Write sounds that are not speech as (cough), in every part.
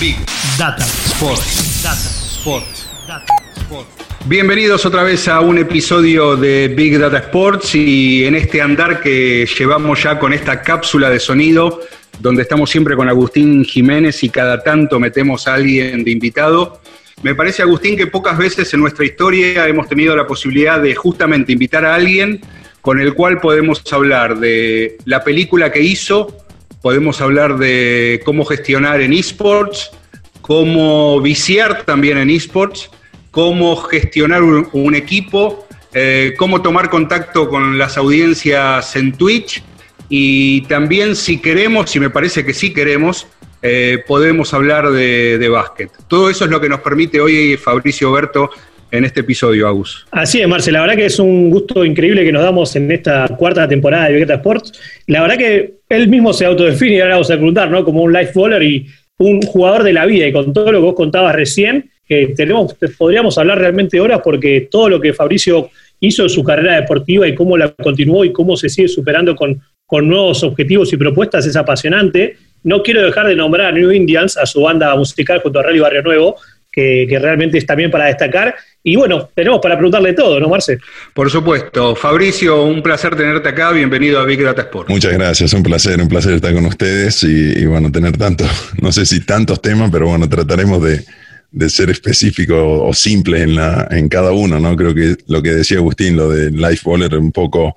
Big Data Sports. Data Sports. Data Sports. Bienvenidos otra vez a un episodio de Big Data Sports y en este andar que llevamos ya con esta cápsula de sonido donde estamos siempre con Agustín Jiménez y cada tanto metemos a alguien de invitado. Me parece, Agustín, que pocas veces en nuestra historia hemos tenido la posibilidad de justamente invitar a alguien con el cual podemos hablar de la película que hizo, podemos hablar de cómo gestionar en esports, cómo viciar también en esports, cómo gestionar un, equipo, eh, cómo tomar contacto con las audiencias en Twitch y también si queremos, si me parece que sí queremos, eh, podemos hablar de, básquet. Todo eso es lo que nos permite hoy Fabricio Berto en este episodio, Agus. Así es, Marce, la verdad que es un gusto increíble que nos damos en esta cuarta temporada de Vegeta Sports. La verdad que él mismo se autodefine, y ahora vamos a preguntar, ¿no? Como un life bowler y un jugador de la vida, y con todo lo que vos contabas recién, que tenemos, podríamos hablar realmente horas porque todo lo que Fabricio hizo en su carrera deportiva y cómo la continuó y cómo se sigue superando con con nuevos objetivos y propuestas es apasionante. No quiero dejar de nombrar a New Indians, a su banda musical junto a Rally Barrio Nuevo, que, realmente es también para destacar. Y bueno, tenemos para preguntarle todo, ¿no, Marce? Por supuesto. Fabricio, un placer tenerte acá. Bienvenido a Big Data Sport. Muchas gracias, un placer, un placer estar con ustedes y, bueno, tener tantos, (laughs) no sé si tantos temas, pero bueno, trataremos de, ser específico o simple en, la, en cada uno, ¿no? Creo que lo que decía Agustín, lo de Life Baller, un poco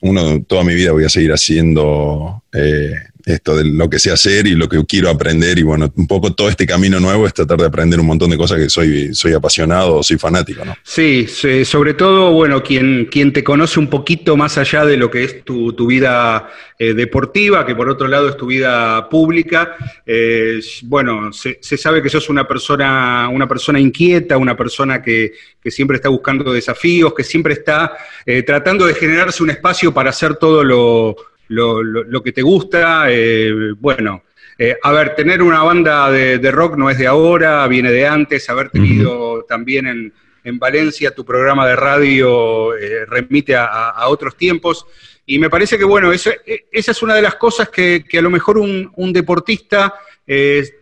uno toda mi vida voy a seguir haciendo eh, esto de lo que sé hacer y lo que quiero aprender. Y bueno, un poco todo este camino nuevo es tratar de aprender un montón de cosas que soy, soy apasionado, soy fanático, ¿no? Sí, sobre todo, bueno, quien, quien te conoce un poquito más allá de lo que es tu, vida eh, deportiva, que por otro lado es tu vida pública, eh, bueno, se, sabe que sos una persona, una persona inquieta, una persona que, siempre está buscando desafíos, que siempre está eh, tratando de generarse un espacio para hacer todo lo lo, que te gusta. Eh, bueno, eh, a ver, tener una banda de, rock no es de ahora, viene de antes, haber tenido también en, Valencia tu programa de radio eh, remite a, otros tiempos. Y me parece que, bueno, esa es una de las cosas que, a lo mejor un, deportista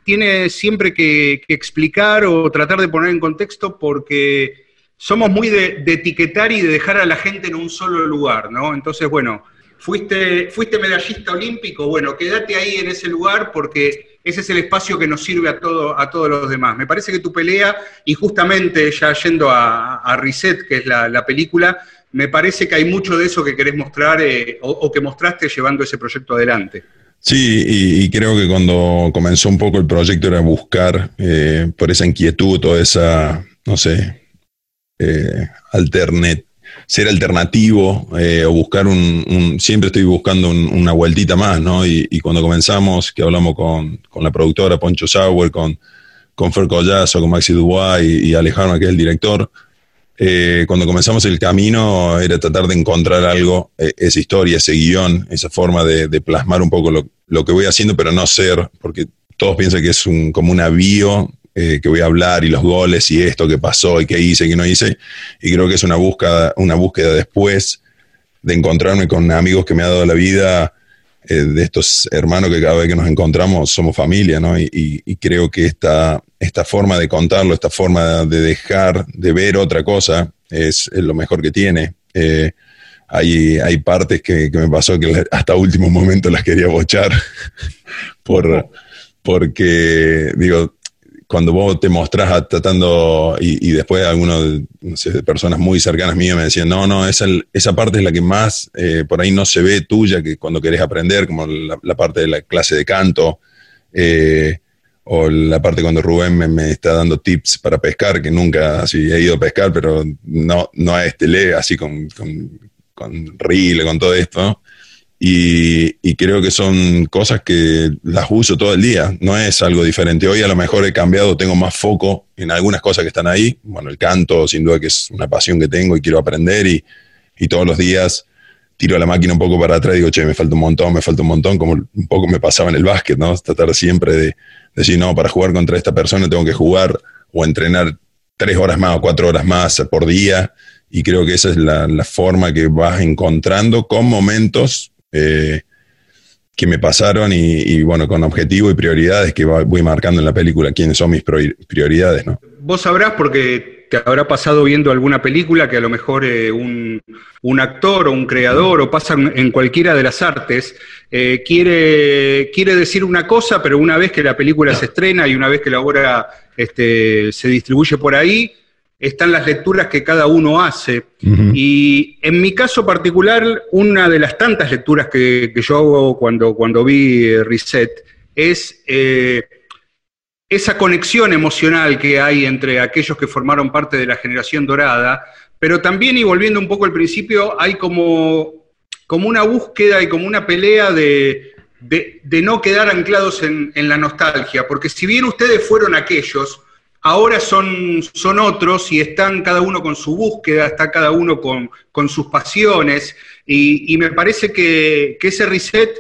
tiene siempre que, explicar o tratar de poner en contexto porque somos muy de, de, etiquetar y de dejar a la gente en un solo lugar, ¿no? Entonces, bueno, Fuiste, fuiste medallista olímpico, bueno, quédate ahí en ese lugar porque ese es el espacio que nos sirve a, todo, a todos los demás. Me parece que tu pelea, y justamente ya yendo a, Reset, que es la, película, me parece que hay mucho de eso que querés mostrar eh, o, que mostraste llevando ese proyecto adelante. Sí, y, creo que cuando comenzó un poco el proyecto era buscar eh, por esa inquietud o esa, no sé, eh, ser alternativo eh, o buscar un, Siempre estoy buscando una vueltita más, ¿no? Y, cuando comenzamos, que hablamos con, la productora Poncho Sauer, con, con Fer Collazo, con Maxi Dubois y, Alejandro, que es el director, eh, cuando comenzamos el camino era tratar de encontrar algo, eh, esa historia, ese guion, esa forma de, plasmar un poco lo, lo, que voy haciendo, pero no ser, porque todos piensan que es un, como un avío eh, que voy a hablar y los goles y esto que pasó y qué hice y qué no hice. Y creo que es una búsqueda, una búsqueda después de encontrarme con amigos que me ha dado la vida, eh, de estos hermanos que cada vez que nos encontramos somos familia, ¿no? Y, creo que esta, esta forma de contarlo, esta forma de dejar de ver otra cosa es, lo mejor que tiene. Eh, hay, hay partes que, me pasó que hasta último momento las quería bochar (laughs) por, porque, digo, cuando vos te mostrás tratando, y, después algunas no sé, personas muy cercanas mías me decían, no, no, esa, esa parte es la que más eh, por ahí no se ve tuya, que cuando querés aprender, como la, parte de la clase de canto, eh, o la parte cuando Rubén me, está dando tips para pescar, que nunca así he ido a pescar, pero no, no a este le, así con, con, con reel, con todo esto, y, creo que son cosas que las uso todo el día, no es algo diferente. Hoy a lo mejor he cambiado, tengo más foco en algunas cosas que están ahí. Bueno, el canto sin duda que es una pasión que tengo y quiero aprender y, todos los días tiro la máquina un poco para atrás y digo, che, me falta un montón, me falta un montón, como un poco me pasaba en el básquet, ¿no? Tratar siempre de, decir, no, para jugar contra esta persona tengo que jugar o entrenar tres horas más o cuatro horas más por día. Y creo que esa es la, la forma que vas encontrando con momentos eh, que me pasaron y, bueno, con objetivos y prioridades que voy marcando en la película, quiénes son mis prioridades, ¿no? Vos sabrás porque te habrá pasado viendo alguna película que a lo mejor eh, un, actor o un creador o pasa en cualquiera de las artes, eh, quiere, quiere decir una cosa, pero una vez que la película se estrena y una vez que la obra este, se distribuye por ahí, están las lecturas que cada uno hace. Y en mi caso particular, una de las tantas lecturas que, yo hago cuando, cuando vi eh, Reset es eh, esa conexión emocional que hay entre aquellos que formaron parte de la generación dorada, pero también, y volviendo un poco al principio, hay como, como una búsqueda y como una pelea de, no quedar anclados en, en la nostalgia, porque si bien ustedes fueron aquellos, ahora son, son otros y están cada uno con su búsqueda, está cada uno con, sus pasiones, y, me parece que, ese reset,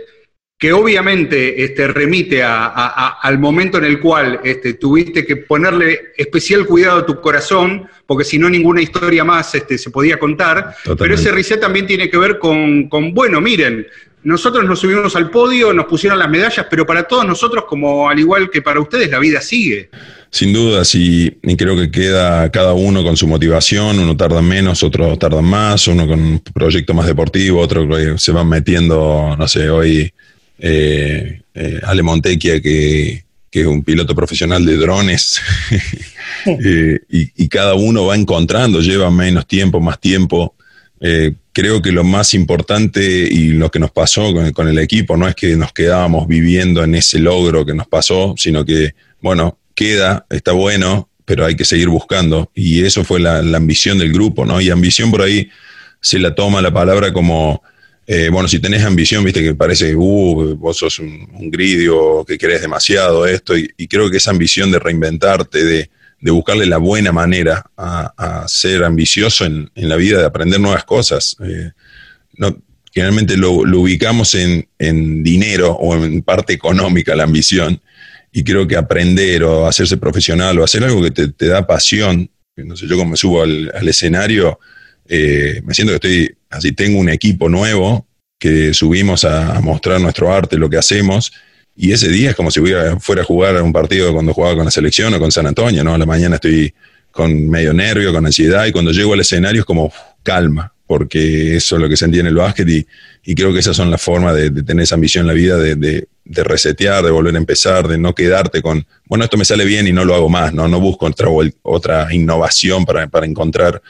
que obviamente este, remite al momento en el cual este, tuviste que ponerle especial cuidado a tu corazón, porque si no ninguna historia más este, se podía contar, pero ese reset también tiene que ver con, con, bueno, miren, nosotros nos subimos al podio, nos pusieron las medallas, pero para todos nosotros, como al igual que para ustedes, la vida sigue. Sin duda, sí, y creo que queda cada uno con su motivación, uno tarda menos, otro tarda más, uno con un proyecto más deportivo, otro que se van metiendo, no sé, hoy eh, eh, Ale Montequia, que, es un piloto profesional de drones, (laughs) eh, y, cada uno va encontrando, lleva menos tiempo, más tiempo. Creo que lo más importante y lo que nos pasó con, el equipo no es que nos quedábamos viviendo en ese logro que nos pasó, sino que, bueno, queda, está bueno, pero hay que seguir buscando. Y eso fue la, ambición del grupo, ¿no? Y ambición por ahí se la toma la palabra como, eh, bueno, si tenés ambición, viste que parece, uh, vos sos un, gridio, que querés demasiado esto, y, creo que esa ambición de reinventarte, de, buscarle la buena manera a, ser ambicioso en, la vida, de aprender nuevas cosas. Eh, no, generalmente lo, ubicamos en, en, dinero o en parte económica la ambición, y creo que aprender o hacerse profesional o hacer algo que te, da pasión, no yo como me subo al, escenario, eh, me siento que estoy, así tengo un equipo nuevo que subimos a, mostrar nuestro arte, lo que hacemos, y ese día es como si fuera a jugar un partido cuando jugaba con la selección o con San Antonio, ¿no? A la mañana estoy con medio nervio, con ansiedad, y cuando llego al escenario es como calma, porque eso es lo que sentí en el básquet y, creo que esas son las formas de, tener esa ambición en la vida, de, de resetear, de volver a empezar, de no quedarte con, bueno, esto me sale bien y no lo hago más, no, no busco otra, otra innovación para, encontrar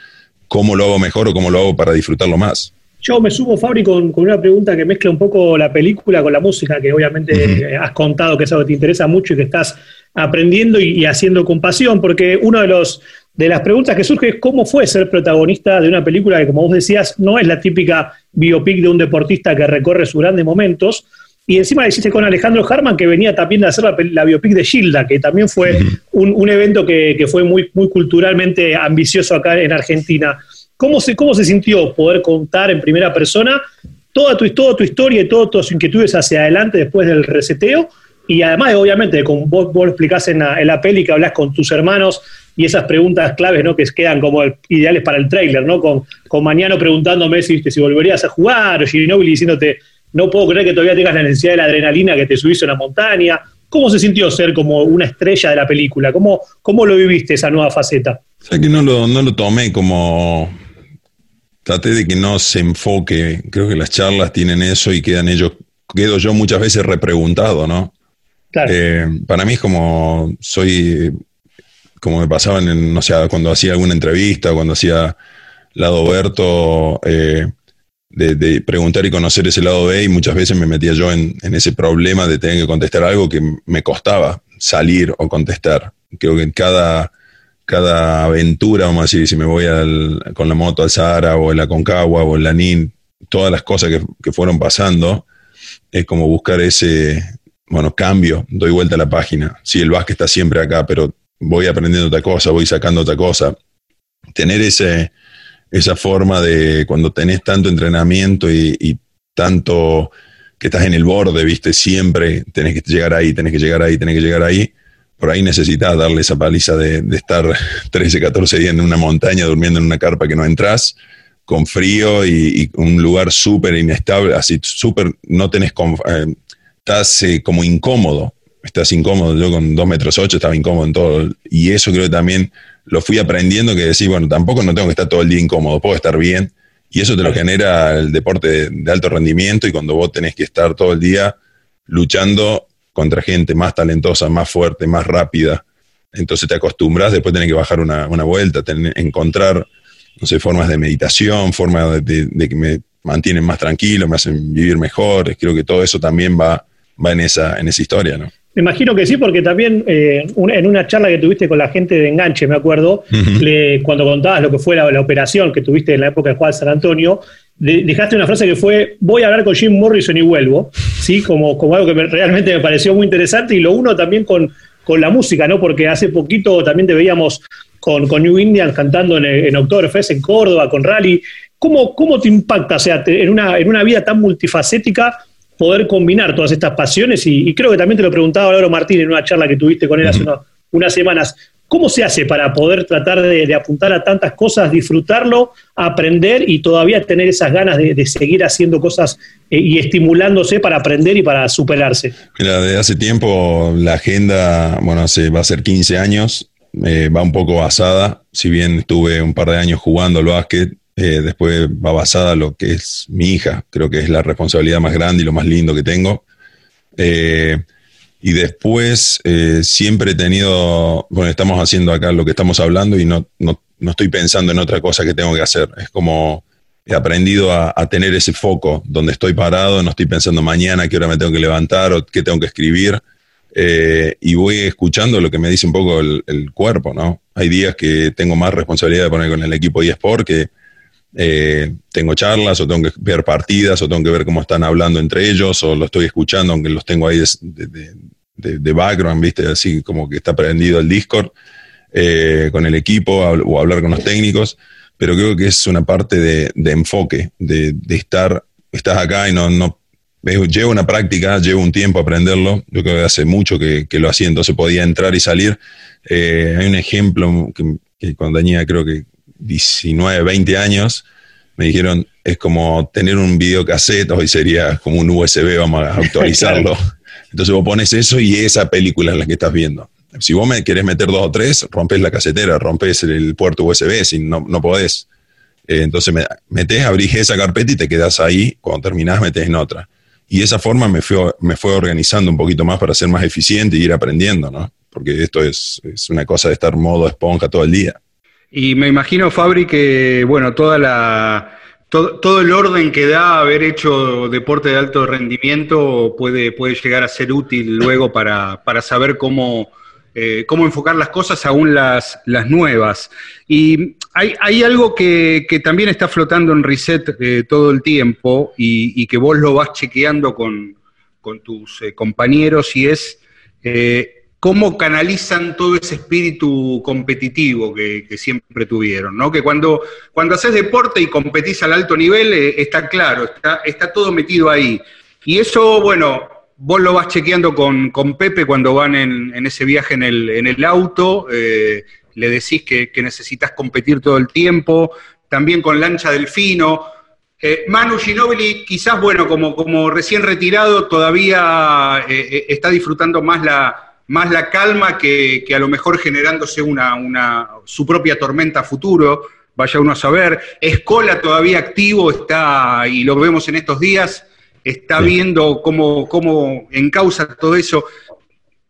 cómo lo hago mejor o cómo lo hago para disfrutarlo más. Yo me sumo, Fabri, con, una pregunta que mezcla un poco la película con la música, que obviamente has contado que es algo que te interesa mucho y que estás aprendiendo y, haciendo con pasión, porque uno de los de las preguntas que surge es cómo fue ser protagonista de una película que, como vos decías, no es la típica biopic de un deportista que recorre sus grandes momentos, y encima le hiciste con Alejandro Harman, que venía también de hacer la, biopic de Gilda, que también fue un, evento que, fue muy, muy culturalmente ambicioso acá en Argentina. ¿Cómo se, ¿Cómo se sintió poder contar en primera persona toda tu, toda tu historia y todas tus inquietudes hacia adelante después del reseteo? Y además, obviamente, como vos, vos lo explicás en la, en peli que hablas con tus hermanos y esas preguntas claves ¿no? que quedan como ideales para el trailer, ¿no? Con, con Mañano preguntándome si, si volverías a jugar, o Ginobili diciéndote no puedo creer que todavía tengas la necesidad de la adrenalina que te subiste en la montaña. ¿Cómo se sintió ser como una estrella de la película? ¿Cómo, cómo lo viviste esa nueva faceta? O que no lo, no lo tomé como... Traté de que no se enfoque. Creo que las charlas tienen eso y quedan ellos... Quedo yo muchas veces repreguntado, ¿no? Claro. Eh, para mí es como... Soy... Como me pasaba en, no sé, cuando hacía alguna entrevista, cuando hacía Lado Berto... Eh, de, preguntar y conocer ese lado B y muchas veces me metía yo en, ese problema de tener que contestar algo que me costaba salir o contestar. Creo que en cada, cada aventura, vamos a decir, si me voy con la moto al Sahara o en la Concagua o en la NIN, todas las cosas que, fueron pasando, es como buscar ese, bueno, cambio, doy vuelta a la página. Sí, el básquet está siempre acá, pero voy aprendiendo otra cosa, voy sacando otra cosa. Tener ese, esa forma de cuando tenés tanto entrenamiento y, tanto que estás en el borde, viste, siempre tenés que llegar ahí, tenés que llegar ahí, tenés que llegar ahí. Por ahí necesitas darle esa paliza de, de estar 13, 14 días en una montaña durmiendo en una carpa que no entras con frío y, un lugar súper inestable, así súper, no tenés, eh, estás eh, como incómodo, estás incómodo, yo con 2 metros 8 estaba incómodo en todo, y eso creo que también lo fui aprendiendo, que decir, bueno, tampoco no tengo que estar todo el día incómodo, puedo estar bien, y eso te lo genera el deporte de, alto rendimiento, y cuando vos tenés que estar todo el día luchando contra gente más talentosa, más fuerte, más rápida, entonces te acostumbras, después tenés que bajar una, una vuelta, tener, encontrar no sé, formas de meditación, formas de, que me mantienen más tranquilo, me hacen vivir mejor. Creo que todo eso también va, va en, esa, en esa historia, ¿no? Me imagino que sí, porque también eh, en una charla que tuviste con la gente de Enganche, me acuerdo, cuando contabas lo que fue la, operación que tuviste en la época de Juan San Antonio, dejaste una frase que fue, voy a hablar con Jim Morrison y vuelvo, ¿sí? como, como algo que realmente me pareció muy interesante, y lo uno también con, con la música, ¿no? porque hace poquito también te veíamos con, New Indian cantando en, en Oktoberfest en Córdoba, con Rally. ¿Cómo, ¿Cómo, te impacta, o sea, en una, en una vida tan multifacética, poder combinar todas estas pasiones? Y, creo que también te lo preguntaba Lauro Martín en una charla que tuviste con él hace unas semanas. ¿Cómo se hace para poder tratar de, apuntar a tantas cosas, disfrutarlo, aprender y todavía tener esas ganas de, seguir haciendo cosas eh, y estimulándose para aprender y para superarse? Mira, desde hace tiempo la agenda, bueno, hace, va a ser 15 años, eh, va un poco basada, si bien estuve un par de años jugando al básquet, eh, después va basada lo que es mi hija, creo que es la responsabilidad más grande y lo más lindo que tengo. Eh, y después siempre he tenido, bueno, estamos haciendo acá lo que estamos hablando y no, no, no, estoy pensando en otra cosa que tengo que hacer. Es como he aprendido a, a, tener ese foco donde estoy parado, no estoy pensando mañana qué hora me tengo que levantar o qué tengo que escribir, eh, y voy escuchando lo que me dice un poco el, cuerpo, ¿no? Hay días que tengo más responsabilidad de poner con el equipo eSport que eh, tengo charlas o tengo que ver partidas o tengo que ver cómo están hablando entre ellos o lo estoy escuchando aunque los tengo ahí de, background, ¿viste? Así como que está prendido el Discord eh, con el equipo o hablar con los técnicos, pero creo que es una parte de, enfoque, de, estar, estás acá y no, no llevo una práctica, llevo un tiempo aprenderlo. Yo creo que hace mucho que, lo hacía, entonces podía entrar y salir. Eh, hay un ejemplo que, cuando tenía creo que 19, 20 años, me dijeron, es como tener un videocassette, hoy sería como un USB, vamos a (laughs) actualizarlo. Entonces vos pones eso y esa película es la que estás viendo. Si vos me querés meter dos o tres, rompes la casetera, rompes el puerto USB, si no, no podés. Eh, entonces metes, abrís esa carpeta y te quedas ahí. Cuando terminás, metes en otra. Y esa forma me fue, me fue organizando un poquito más para ser más eficiente y ir aprendiendo, ¿no? Porque esto es, una cosa de estar modo esponja todo el día. Y me imagino, Fabri, que, bueno, toda la, todo, el orden que da haber hecho deporte de alto rendimiento puede, puede llegar a ser útil luego (laughs) para, para saber cómo, eh, cómo enfocar las cosas, aún las, las nuevas. Y hay, algo que, también está flotando en Reset eh, todo el tiempo y, que vos lo vas chequeando con, tus eh, compañeros y es cómo canalizan todo ese espíritu competitivo que, siempre tuvieron, ¿no? Que cuando, cuando haces deporte y competís al alto nivel, está claro, está, está todo metido ahí. Y eso, bueno, vos lo vas chequeando con, Pepe cuando van en, ese viaje en el, en el auto, eh, le decís que, necesitas competir todo el tiempo, también con Lancha Delfino. Eh, Manu Ginobili, quizás, bueno, como, como recién retirado, todavía eh, está disfrutando más la, más la calma que, a lo mejor generándose una, una, su propia tormenta futuro, vaya uno a saber. Escola todavía activo, está, y lo vemos en estos días, está viendo cómo, cómo encausa todo eso.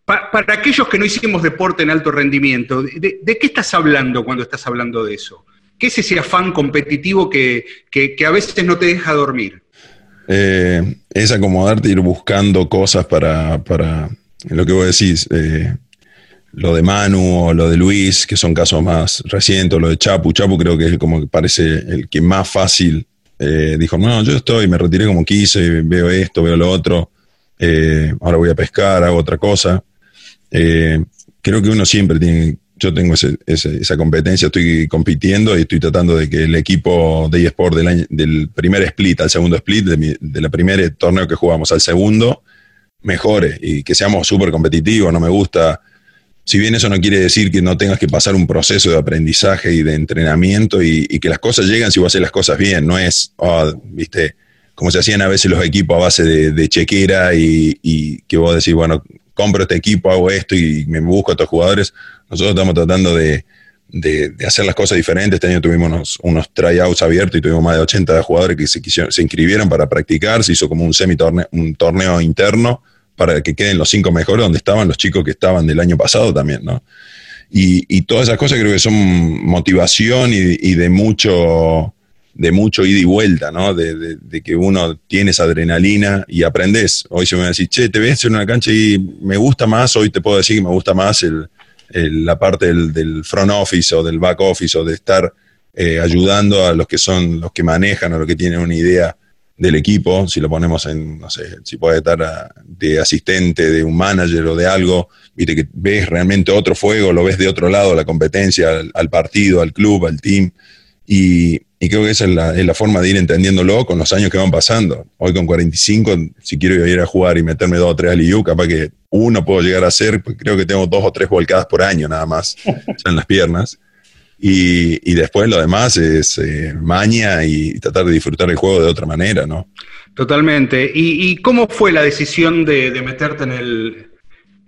para aquellos que no hicimos deporte en alto rendimiento, ¿de, qué estás hablando cuando estás hablando de eso? ¿Qué es ese afán competitivo que, a veces no te deja dormir? Eh, es acomodarte, ir buscando cosas para, para lo que vos decís, eh, lo de Manu o lo de Luis, que son casos más recientes, lo de Chapu. Chapu creo que es como que parece el que más fácil eh, dijo, no, yo estoy, me retiré como quise, veo esto, veo lo otro, eh, ahora voy a pescar, hago otra cosa. Eh, creo que uno siempre tiene, yo tengo esa competencia, estoy compitiendo y estoy tratando de que el equipo de eSport del, del primer split al segundo split, de, de la primer torneo que jugamos al segundo, mejore y que seamos súper competitivos, no me gusta si bien eso no quiere decir que no tengas que pasar un proceso de aprendizaje y de entrenamiento y, que las cosas llegan si vos haces las cosas bien, no es, oh, viste, como se hacían a veces los equipos a base de, chequera y, que vos decís, bueno, compro este equipo, hago esto y me busco a estos jugadores. Nosotros estamos tratando de, hacer las cosas diferentes. Este año tuvimos unos, tryouts abiertos y tuvimos más de 80 jugadores que se, se inscribieron para practicar. Se hizo como un semi -torneo, un torneo interno para que queden los cinco mejores donde estaban los chicos que estaban del año pasado también, ¿no? Y, todas esas cosas creo que son motivación y, de mucho de mucho ida y vuelta, ¿no? De, que uno tiene esa adrenalina y aprendes. Hoy se me va a decir, che, te ves en una cancha y me gusta más, hoy te puedo decir que me gusta más el, la parte del, front office o del back office o de estar eh, ayudando a los que son los que manejan o los que tienen una idea del equipo, si lo ponemos en, no sé, si puede estar de asistente, de un manager o de algo, viste que ves realmente otro fuego, lo ves de otro lado, la competencia, al, partido, al club, al team, y, creo que esa es la, es la, forma de ir entendiéndolo con los años que van pasando. Hoy con 45, si quiero ir a jugar y meterme dos o tres al IU, capaz que uno puedo llegar a hacer, pues creo que tengo dos o tres volcadas por año nada más, (laughs) en las piernas. Y, después lo demás es eh, maña y tratar de disfrutar el juego de otra manera, ¿no? Totalmente. ¿Y, cómo fue la decisión de, meterte en el,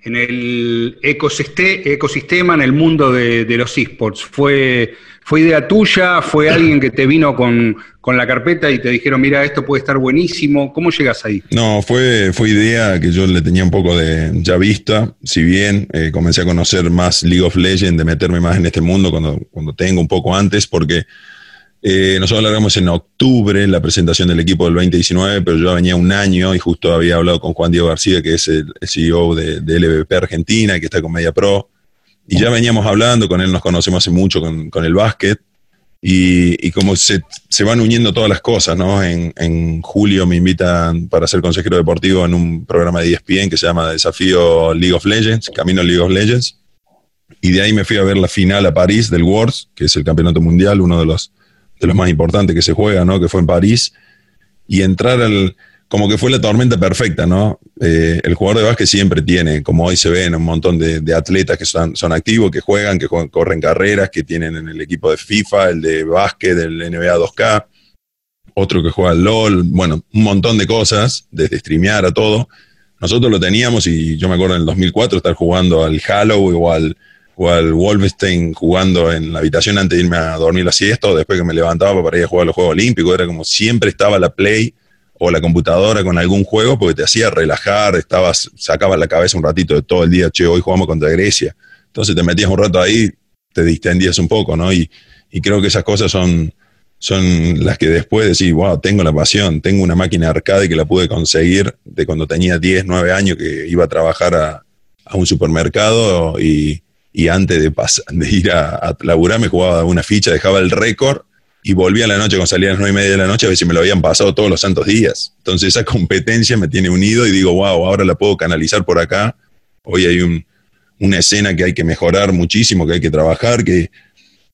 en el ecosistema, en el mundo de, los esports? ¿Fue ¿Fue idea tuya? ¿Fue alguien que te vino con, la carpeta y te dijeron, mira, esto puede estar buenísimo? ¿Cómo llegas ahí? No, fue, fue idea que yo le tenía un poco de ya vista, si bien eh, comencé a conocer más League of Legends, de meterme más en este mundo cuando, cuando tengo un poco antes, porque eh, nosotros hablamos en octubre la presentación del equipo del 2019, pero yo venía un año y justo había hablado con Juan Diego García, que es el, CEO de, de LVP Argentina, que está con Media Pro. Y ya veníamos hablando, con él nos conocemos hace mucho con, el básquet, y, como se, van uniendo todas las cosas, ¿no? En, julio me invitan para ser consejero deportivo en un programa de ESPN que se llama Desafío League of Legends, Camino League of Legends, y de ahí me fui a ver la final a París del Worlds, que es el campeonato mundial, uno de los, de los más importantes que se juega, ¿no? Que fue en París, y entrar al como que fue la tormenta perfecta, ¿no? Eh, el jugador de básquet siempre tiene, como hoy se ven, un montón de, atletas que son, activos, que juegan, que corren carreras, que tienen en el equipo de FIFA, el de básquet, del NBA 2K, otro que juega al LOL, bueno, un montón de cosas, desde streamear a todo. Nosotros lo teníamos y yo me acuerdo en el 2004 estar jugando al Halo o al, o al Wolfenstein jugando en la habitación antes de irme a dormir la siesta o después que me levantaba para ir a jugar a los Juegos Olímpicos. Era como siempre estaba la Play o la computadora con algún juego porque te hacía relajar, estabas, sacabas la cabeza un ratito de todo el día, che, hoy jugamos contra Grecia. Entonces te metías un rato ahí, te distendías un poco, ¿no? Y, creo que esas cosas son, son las que después decís, wow, tengo la pasión, tengo una máquina arcade que la pude conseguir de cuando tenía 10, 9 años que iba a trabajar a, un supermercado y, antes de, de ir a, laburar me jugaba una ficha, dejaba el récord y volví a la noche, cuando salía a las nueve y media de la noche, a ver si me lo habían pasado todos los santos días. Entonces esa competencia me tiene unido y digo, wow, ahora la puedo canalizar por acá. Hoy hay una escena que hay que mejorar muchísimo, que hay que trabajar, que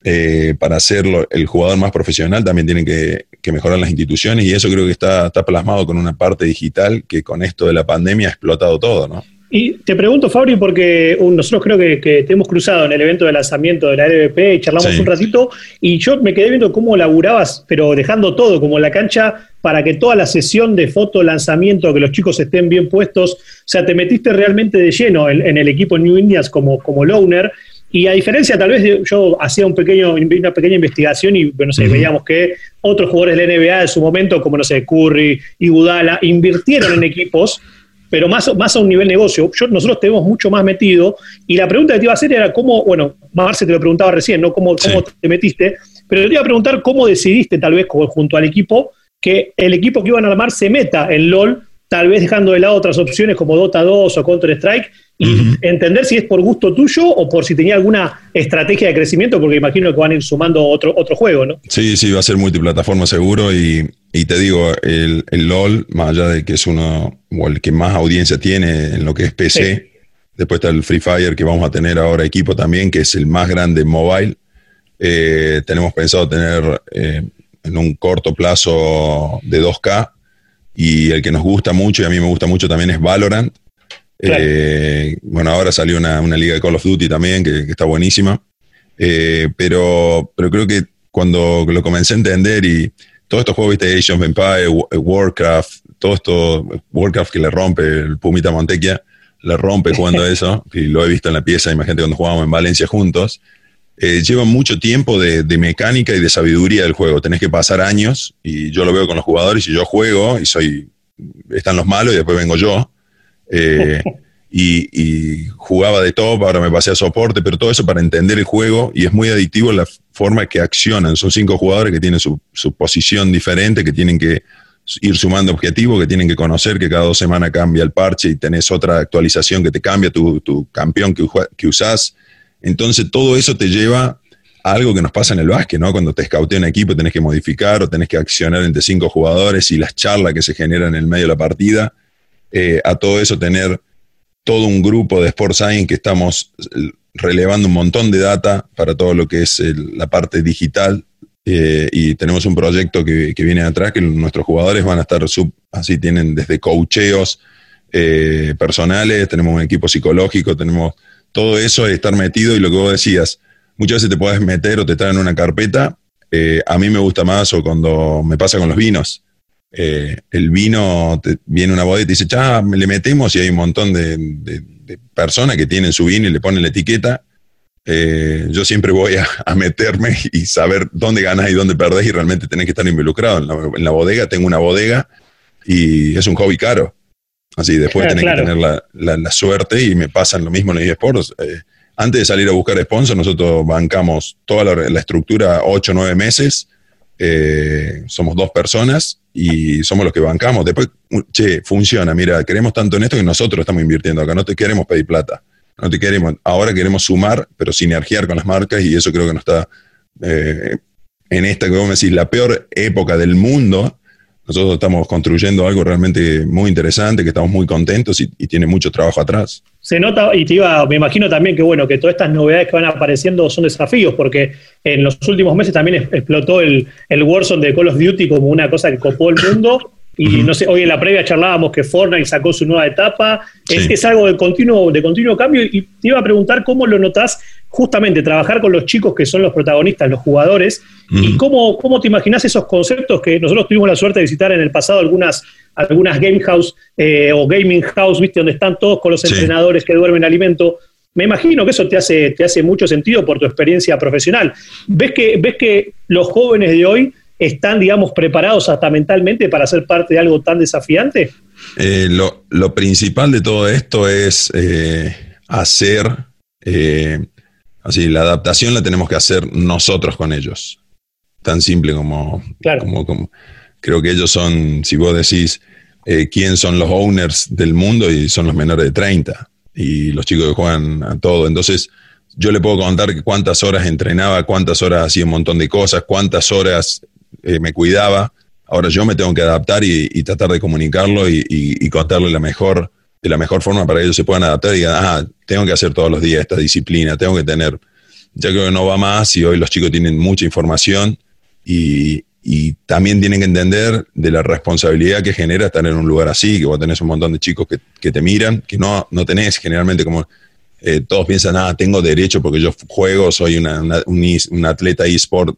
eh, para ser el jugador más profesional también tienen que, mejorar las instituciones y eso creo que está, está plasmado con una parte digital que con esto de la pandemia ha explotado todo, ¿no? Y te pregunto, Fabri, porque nosotros creo que, te hemos cruzado en el evento de lanzamiento de la LVP y charlamos un ratito, y yo me quedé viendo cómo laburabas, pero dejando todo como en la cancha para que toda la sesión de foto, lanzamiento, que los chicos estén bien puestos, o sea, te metiste realmente de lleno en, el equipo New Indians como, como loner. Y a diferencia, tal vez yo hacía un pequeño, una pequeña investigación y, bueno, sé, veíamos que otros jugadores de la NBA en su momento, como, no sé, Curry y Budala, invirtieron en equipos pero más, más a un nivel negocio. Yo, nosotros tenemos mucho más metido y la pregunta que te iba a hacer era cómo, bueno, Marce te lo preguntaba recién, ¿no? ¿Cómo, cómo te metiste? Pero te iba a preguntar cómo decidiste, tal vez junto al equipo, que el equipo que iban a armar se meta en LOL, tal vez dejando de lado otras opciones como Dota 2 o Counter-Strike, y entender si es por gusto tuyo o por si tenía alguna estrategia de crecimiento, porque imagino que van a ir sumando otro, otro juego, ¿no? Sí, sí, va a ser multiplataforma seguro y, y te digo, el, el, LOL, más allá de que es uno, o el que más audiencia tiene en lo que es PC, después está el Free Fire que vamos a tener ahora equipo también, que es el más grande mobile. Eh, tenemos pensado tener eh, en un corto plazo de 2K y el que nos gusta mucho y a mí me gusta mucho también es Valorant. Eh, bueno, ahora salió una, una, liga de Call of Duty también que, que está buenísima, pero, pero creo que cuando lo comencé a entender y todos estos juegos, viste, Age of Empire, Warcraft, todo esto, Warcraft que le rompe el Pumita Montequia, le rompe jugando (laughs) eso, y lo he visto en la pieza, imagínate cuando jugábamos en Valencia juntos, eh, lleva mucho tiempo de, mecánica y de sabiduría del juego. Tenés que pasar años, y yo lo veo con los jugadores, y yo juego, y soy, están los malos, y después vengo yo. Eh, (laughs) y, jugaba de top, ahora me pasé a soporte, pero todo eso para entender el juego, y es muy adictivo la forma que accionan. Son cinco jugadores que tienen su, su posición diferente, que tienen que ir sumando objetivos, que tienen que conocer que cada dos semanas cambia el parche y tenés otra actualización que te cambia tu, tu campeón que, que usás. Entonces todo eso te lleva a algo que nos pasa en el básquet, ¿no? Cuando te escautea un equipo tenés que modificar o tenés que accionar entre cinco jugadores y las charlas que se generan en el medio de la partida. Eh, a todo eso tener todo un grupo de Sports Science que estamos relevando un montón de data para todo lo que es la parte digital eh, y tenemos un proyecto que, viene atrás que nuestros jugadores van a estar sub, así tienen desde coacheos eh, personales, tenemos un equipo psicológico, tenemos todo eso de estar metido y lo que vos decías, muchas veces te puedes meter o te traen una carpeta, eh, a mí me gusta más o cuando me pasa con los vinos. El vino, te, viene una bodega y te dice, ya, le metemos y hay un montón de, de personas que tienen su vino y le ponen la etiqueta eh, yo siempre voy a, meterme y saber dónde ganas y dónde perdés y realmente tenés que estar involucrado. En la, bodega tengo una bodega y es un hobby caro. Así, después tenés que tener la, suerte y me pasan lo mismo en los eSports. Eh, antes de salir a buscar sponsor, nosotros bancamos toda la, estructura 8 o 9 meses. Eh, somos dos personas y somos los que bancamos. Después, che, funciona. Mira, queremos tanto en esto que nosotros estamos invirtiendo acá. No te queremos pedir plata no te queremos, ahora queremos sumar, pero sinergiar con las marcas y eso creo que no está eh, en esta, como decís, la peor época del mundo. Nosotros estamos construyendo algo realmente muy interesante, que estamos muy contentos y, tiene mucho trabajo atrás. Se nota, y te iba, me imagino también que bueno, que todas estas novedades que van apareciendo son desafíos, porque en los últimos meses también explotó el, el Warzone de Call of Duty como una cosa que copó el mundo y no sé, hoy en la previa charlábamos que Fortnite sacó su nueva etapa. Es, algo de continuo, de continuo cambio. Y te iba a preguntar cómo lo notás justamente trabajar con los chicos que son los protagonistas, los jugadores, y cómo, cómo te imaginas esos conceptos que nosotros tuvimos la suerte de visitar en el pasado algunas, algunas game house eh, o gaming house, ¿viste? Donde están todos con los entrenadores que duermen alimento. Me imagino que eso te hace, te hace mucho sentido por tu experiencia profesional. ¿Ves que, ves que los jóvenes de hoy están, digamos, preparados hasta mentalmente para ser parte de algo tan desafiante? Eh, lo, principal de todo esto es eh, hacer, eh, así, la adaptación la tenemos que hacer nosotros con ellos. Tan simple como, como, creo que ellos son, si vos decís, quién son los owners del mundo y son los menores de 30 y los chicos que juegan a todo. Entonces, yo le puedo contar cuántas horas entrenaba, cuántas horas hacía un montón de cosas, cuántas horas eh, me cuidaba. Ahora yo me tengo que adaptar y, tratar de comunicarlo y, contarle la mejor, de la mejor forma para que ellos se puedan adaptar y digan, ah, tengo que hacer todos los días esta disciplina, tengo que tener, ya creo que no va más y hoy los chicos tienen mucha información y, también tienen que entender de la responsabilidad que genera estar en un lugar así, que vos tenés un montón de chicos que, te miran, que no, no tenés generalmente como... Eh, todos piensan, ah, tengo derecho porque yo juego, soy una, un, un atleta eSport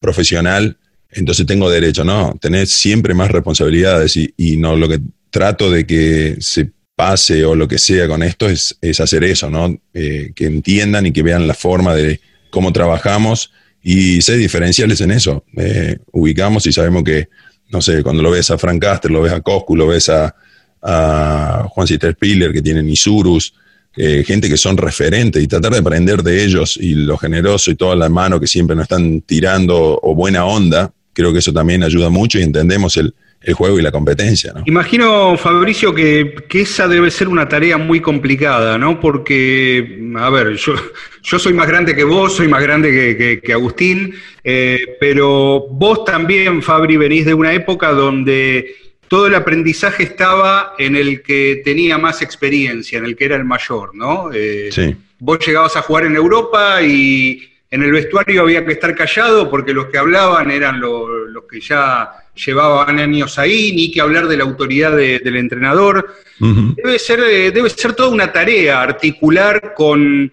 profesional, entonces tengo derecho, ¿no? Tener siempre más responsabilidades y, no lo que trato de que se pase o lo que sea con esto es, hacer eso, ¿no? Eh, que entiendan y que vean la forma de cómo trabajamos y ser diferenciales en eso. Eh, ubicamos y sabemos que, no sé, cuando lo ves a Frank Caster, lo ves a Coscu, lo ves a, Juan Sitter Spiller, que tienen Isurus, eh, gente que son referentes y tratar de aprender de ellos y lo generoso y toda la mano que siempre nos están tirando o buena onda, creo que eso también ayuda mucho y entendemos el, el juego y la competencia. ¿no? Imagino, Fabricio, que, esa debe ser una tarea muy complicada, ¿no? Porque, a ver, yo, yo soy más grande que vos, soy más grande que, Agustín, eh, pero vos también, Fabri, venís de una época donde todo el aprendizaje estaba en el que tenía más experiencia, en el que era el mayor, ¿no? Eh, sí. Vos llegabas a jugar en Europa y en el vestuario había que estar callado porque los que hablaban eran los, que ya llevaban años ahí, ni que hablar de la autoridad del entrenador. debe, ser, eh, debe ser toda una tarea articular con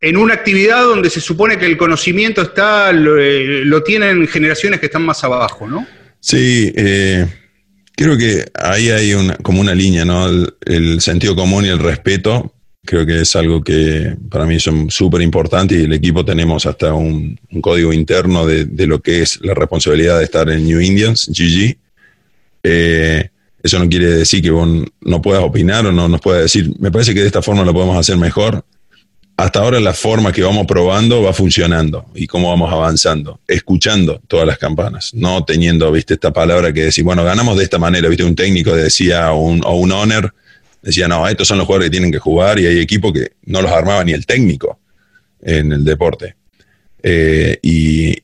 en una actividad donde se supone que el conocimiento está, lo, eh, tienen generaciones que están más abajo, ¿no? Sí, eh, creo que ahí hay una, como una línea, ¿no? el, sentido común y el respeto Creo que es algo que para mí son súper importante y el equipo tenemos hasta un, código interno de, lo que es la responsabilidad de estar en New Indians, GG. Eh, eso no quiere decir que vos no puedas opinar o no nos puedas decir, me parece que de esta forma lo podemos hacer mejor. Hasta ahora la forma que vamos probando va funcionando y cómo vamos avanzando, escuchando todas las campanas, no teniendo, viste, esta palabra que decir, bueno, ganamos de esta manera, viste, un técnico decía, un, o un owner, decía, no, estos son los jugadores que tienen que jugar y hay equipos que no los armaba ni el técnico en el deporte. Eh, y,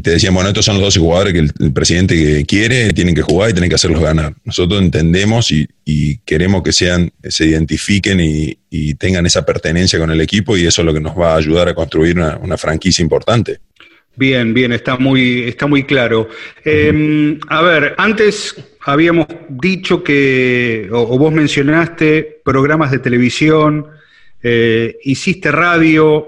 te decían, bueno, estos son los 12 jugadores que el, presidente quiere, tienen que jugar y tienen que hacerlos ganar. Nosotros entendemos y, queremos que sean, se identifiquen y, tengan esa pertenencia con el equipo y eso es lo que nos va a ayudar a construir una, franquicia importante. Bien, bien, está muy, está muy claro. Em, a ver, antes habíamos dicho que, o, vos mencionaste programas de televisión, eh, hiciste radio.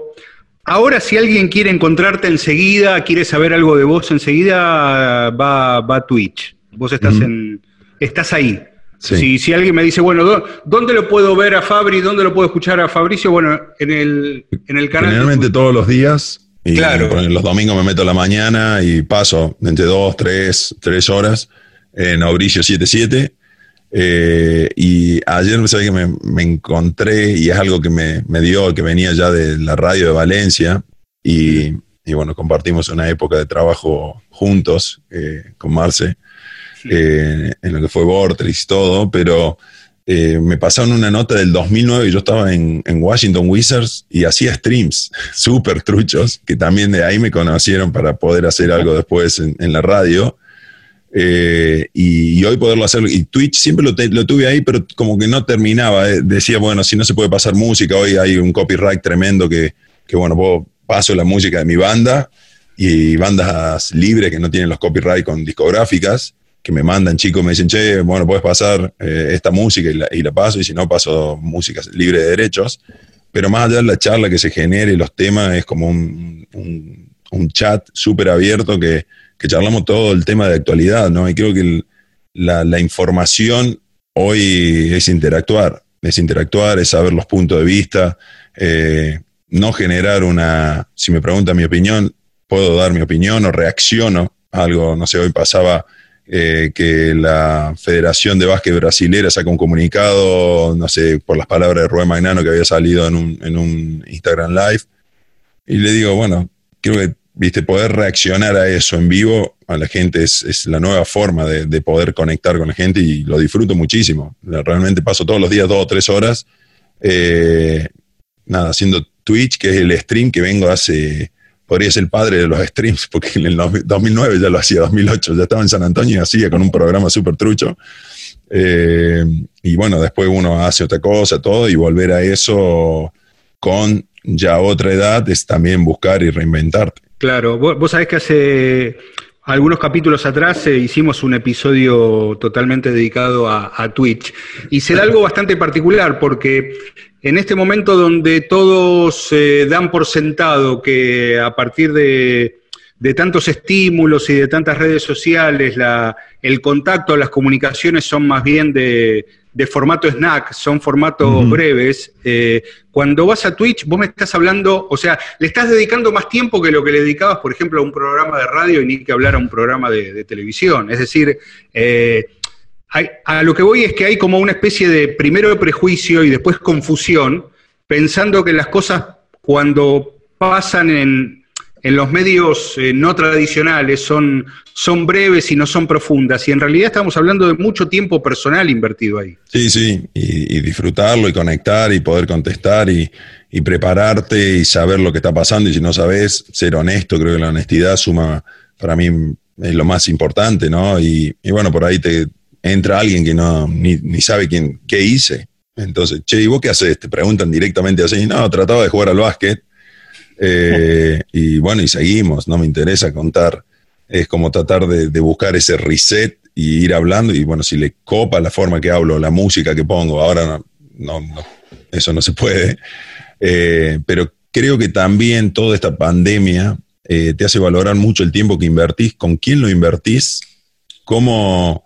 Ahora, si alguien quiere encontrarte enseguida, quiere saber algo de vos enseguida, va, a Twitch. Vos estás, en, estás ahí. Si, si, alguien me dice, bueno, ¿dónde lo puedo ver a Fabri? ¿Dónde lo puedo escuchar a Fabricio? Bueno, en el, en el canal. Generalmente todos los días. Y claro. los domingos me meto a la mañana y paso entre dos, tres, tres horas en Auricio 77. Eh, y ayer que me, encontré, y es algo que me, dio, que venía ya de la radio de Valencia, y, bueno, compartimos una época de trabajo juntos eh, con Marce, eh, en lo que fue Vortex y todo, pero me pasaron una nota del 2009 y yo estaba en, Washington Wizards y hacía streams (laughs) súper truchos, que también de ahí me conocieron para poder hacer algo después en la radio. Eh, y, hoy poderlo hacer, y Twitch siempre lo, tuve ahí, pero como que no terminaba. Eh. Decía, bueno, si no se puede pasar música, hoy hay un copyright tremendo que, que bueno, puedo, paso la música de mi banda y bandas libres que no tienen los copyright con discográficas, que me mandan chicos, me dicen, che, bueno, puedes pasar eh, esta música y la, paso, y si no, paso música libre de derechos. Pero más allá de la charla que se genere, los temas, es como un, un, chat súper abierto que, que charlamos todo el tema de actualidad, ¿no? Y creo que la, información hoy es interactuar, es interactuar, es saber los puntos de vista, eh, no generar una, si me preguntan mi opinión, puedo dar mi opinión o reacciono a algo, no sé, hoy pasaba eh, que la Federación de Básquet Brasilera saca un comunicado, no sé, por las palabras de Rubén Magnano que había salido en un, en un Instagram Live, y le digo, bueno, creo que viste, poder reaccionar a eso en vivo a la gente es, la nueva forma de, poder conectar con la gente y lo disfruto muchísimo. Realmente paso todos los días dos o tres horas, eh, nada, haciendo Twitch, que es el stream que vengo hace, podría ser el padre de los streams, porque en el 2009 ya lo hacía, 2008, ya estaba en San Antonio y hacía con un programa súper trucho. Eh, y bueno, después uno hace otra cosa, todo, y volver a eso con ya otra edad es también buscar y reinventarte. Claro, vos, sabés que hace algunos capítulos atrás eh, hicimos un episodio totalmente dedicado a, Twitch y se da algo bastante particular porque en este momento donde todos eh, dan por sentado que a partir de, tantos estímulos y de tantas redes sociales el contacto, las comunicaciones son más bien de, de formato snack, son formatos breves. Eh, cuando vas a Twitch, vos me estás hablando, o sea, le estás dedicando más tiempo que lo que le dedicabas, por ejemplo, a un programa de radio y ni que hablar a un programa de, televisión. Es decir, eh, a lo que voy es que hay como una especie de primero prejuicio y después confusión, pensando que las cosas cuando pasan en, en los medios eh, no tradicionales son, son breves y no son profundas. Y en realidad estamos hablando de mucho tiempo personal invertido ahí. Sí, sí, y, disfrutarlo y conectar y poder contestar y, prepararte y saber lo que está pasando. Y si no sabes, ser honesto, creo que la honestidad suma, para mí es lo más importante, ¿no? Y, bueno, por ahí te entra alguien que no ni, ni sabe quién, qué hice. Entonces, che, ¿y vos qué haces? Te preguntan directamente así, no, trataba de jugar al básquet eh, (laughs) y bueno, y seguimos, no me interesa contar, es como tratar de, buscar ese reset y ir hablando y bueno, si le copa la forma que hablo, la música que pongo, ahora no, eso no se puede, eh, pero creo que también toda esta pandemia eh, te hace valorar mucho el tiempo que invertís, con quién lo invertís, cómo,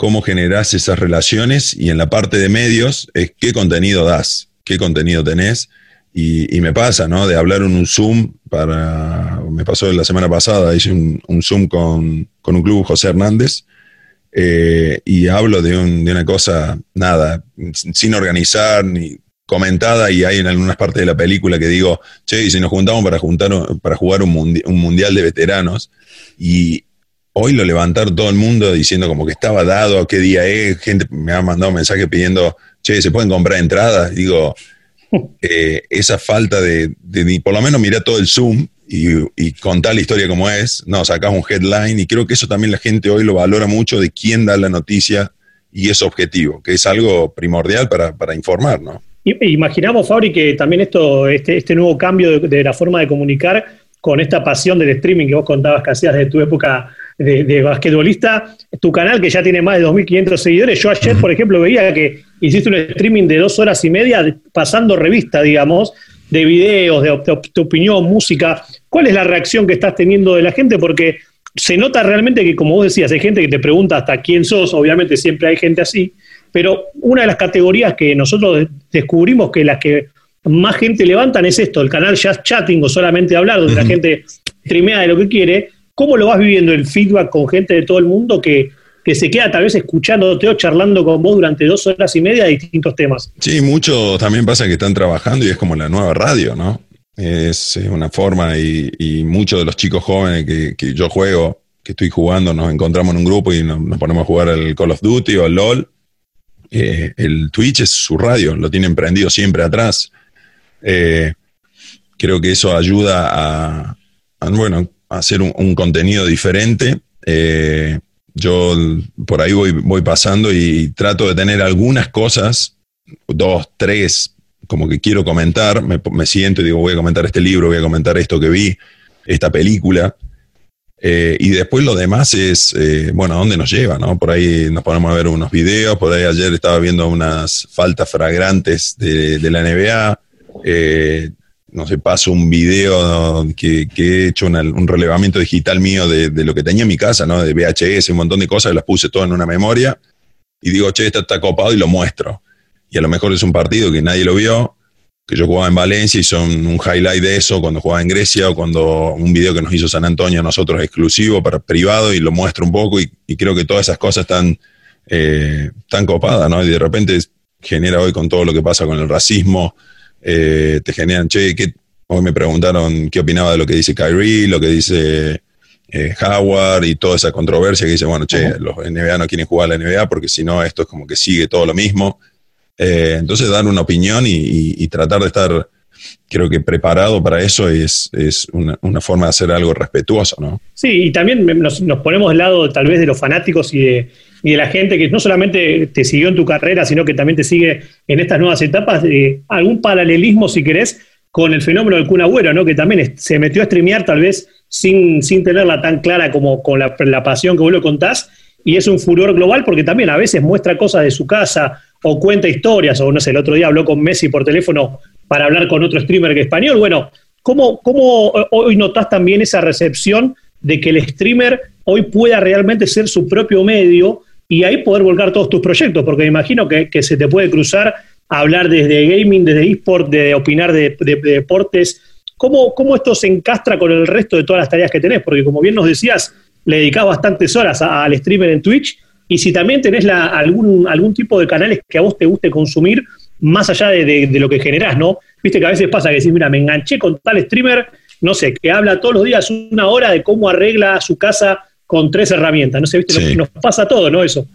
cómo generás esas relaciones y en la parte de medios es qué contenido das, qué contenido tenés y, me pasa, ¿no? De hablar en un Zoom para. Me pasó la semana pasada, hice un, Zoom con, un club, José Hernández, eh, y hablo de, una cosa, nada, sin organizar ni comentada, y hay en algunas partes de la película que digo, che, y si nos juntamos para, juntar, para jugar un, mundial de veteranos, y hoy lo levantaron todo el mundo diciendo como que estaba dado, qué día es, gente me ha mandado mensajes pidiendo, che, ¿se pueden comprar entradas? Digo, (laughs) eh, esa falta de, por lo menos mirar todo el Zoom y, contar la historia como es, no, sacas un headline y creo que eso también la gente hoy lo valora mucho de quién da la noticia y es objetivo, que es algo primordial para, para informar, ¿no? Imaginamos, Fabri, que también esto, este, este nuevo cambio de, la forma de comunicar con esta pasión del streaming que vos contabas que hacías de tu época de, de basquetbolista, tu canal que ya tiene más de 2.500 seguidores. Yo ayer, por ejemplo, veía que hiciste un streaming de dos horas y media pasando revista, digamos, de videos, de, de, opinión, música. ¿Cuál es la reacción que estás teniendo de la gente? Porque se nota realmente que, como vos decías, hay gente que te pregunta hasta quién sos, obviamente siempre hay gente así, pero una de las categorías que nosotros descubrimos que las que más gente levantan es esto, el canal Just Chatting o solamente hablar, donde la gente streamea de lo que quiere. ¿Cómo lo vas viviendo el feedback con gente de todo el mundo que, que se queda tal vez escuchándote o charlando con vos durante dos horas y media de distintos temas? Sí, mucho también pasa que están trabajando y es como la nueva radio, ¿no? Es una forma y, muchos de los chicos jóvenes que, yo juego, que estoy jugando, nos encontramos en un grupo y nos, ponemos a jugar al Call of Duty o al LOL. Eh, el Twitch es su radio, lo tienen prendido siempre atrás. Eh, creo que eso ayuda a, bueno, hacer un, contenido diferente. Eh, yo por ahí voy, voy pasando y trato de tener algunas cosas, dos, tres, como que quiero comentar, me, siento y digo, voy a comentar este libro, voy a comentar esto que vi, esta película. Eh, y después lo demás es, eh, bueno, ¿a dónde nos lleva? ¿no? Por ahí nos ponemos a ver unos videos, por ahí ayer estaba viendo unas faltas fragrantes de, de la NBA. No sé, paso un video que, he hecho un relevamiento digital mío de, lo que tenía en mi casa, ¿no? De VHS, un montón de cosas, las puse todo en una memoria y digo, che, esto está copado y lo muestro. Y a lo mejor es un partido que nadie lo vio, que yo jugaba en Valencia y son un highlight de eso cuando jugaba en Grecia o cuando un video que nos hizo San Antonio a nosotros exclusivo para privado y lo muestro un poco y, creo que todas esas cosas están eh, tan copadas, ¿no? Y de repente genera hoy con todo lo que pasa con el racismo, eh, te generan, che, hoy me preguntaron qué opinaba de lo que dice Kyrie, lo que dice eh, Howard y toda esa controversia que dice, bueno, che, los NBA no quieren jugar a la NBA porque si no, esto es como que sigue todo lo mismo. Eh, entonces, dar una opinión y, tratar de estar, creo que preparado para eso es, una, forma de hacer algo respetuoso, ¿no? Sí, y también nos, nos ponemos del lado tal vez de los fanáticos y de y de la gente que no solamente te siguió en tu carrera, sino que también te sigue en estas nuevas etapas, de algún paralelismo, si querés, con el fenómeno del Kun Agüero, ¿no? que también se metió a streamear tal vez sin, sin tenerla tan clara como con la, pasión que vos lo contás, y es un furor global porque también a veces muestra cosas de su casa o cuenta historias, o no sé, el otro día habló con Messi por teléfono para hablar con otro streamer que español. Bueno, ¿cómo, cómo hoy notás también esa recepción de que el streamer hoy pueda realmente ser su propio medio y ahí poder volcar todos tus proyectos, porque me imagino que, se te puede cruzar hablar desde gaming, desde eSport, de opinar de, deportes. ¿Cómo, ¿Cómo, esto se encastra con el resto de todas las tareas que tenés? Porque como bien nos decías, le dedicás bastantes horas al streamer en Twitch y si también tenés algún, algún tipo de canales que a vos te guste consumir, más allá de, lo que generás, ¿no? Viste que a veces pasa que decís, mira, me enganché con tal streamer no sé, que habla todos los días una hora de cómo arregla su casa con tres herramientas. No sé, ¿viste? Nos pasa todo, ¿no? Eso.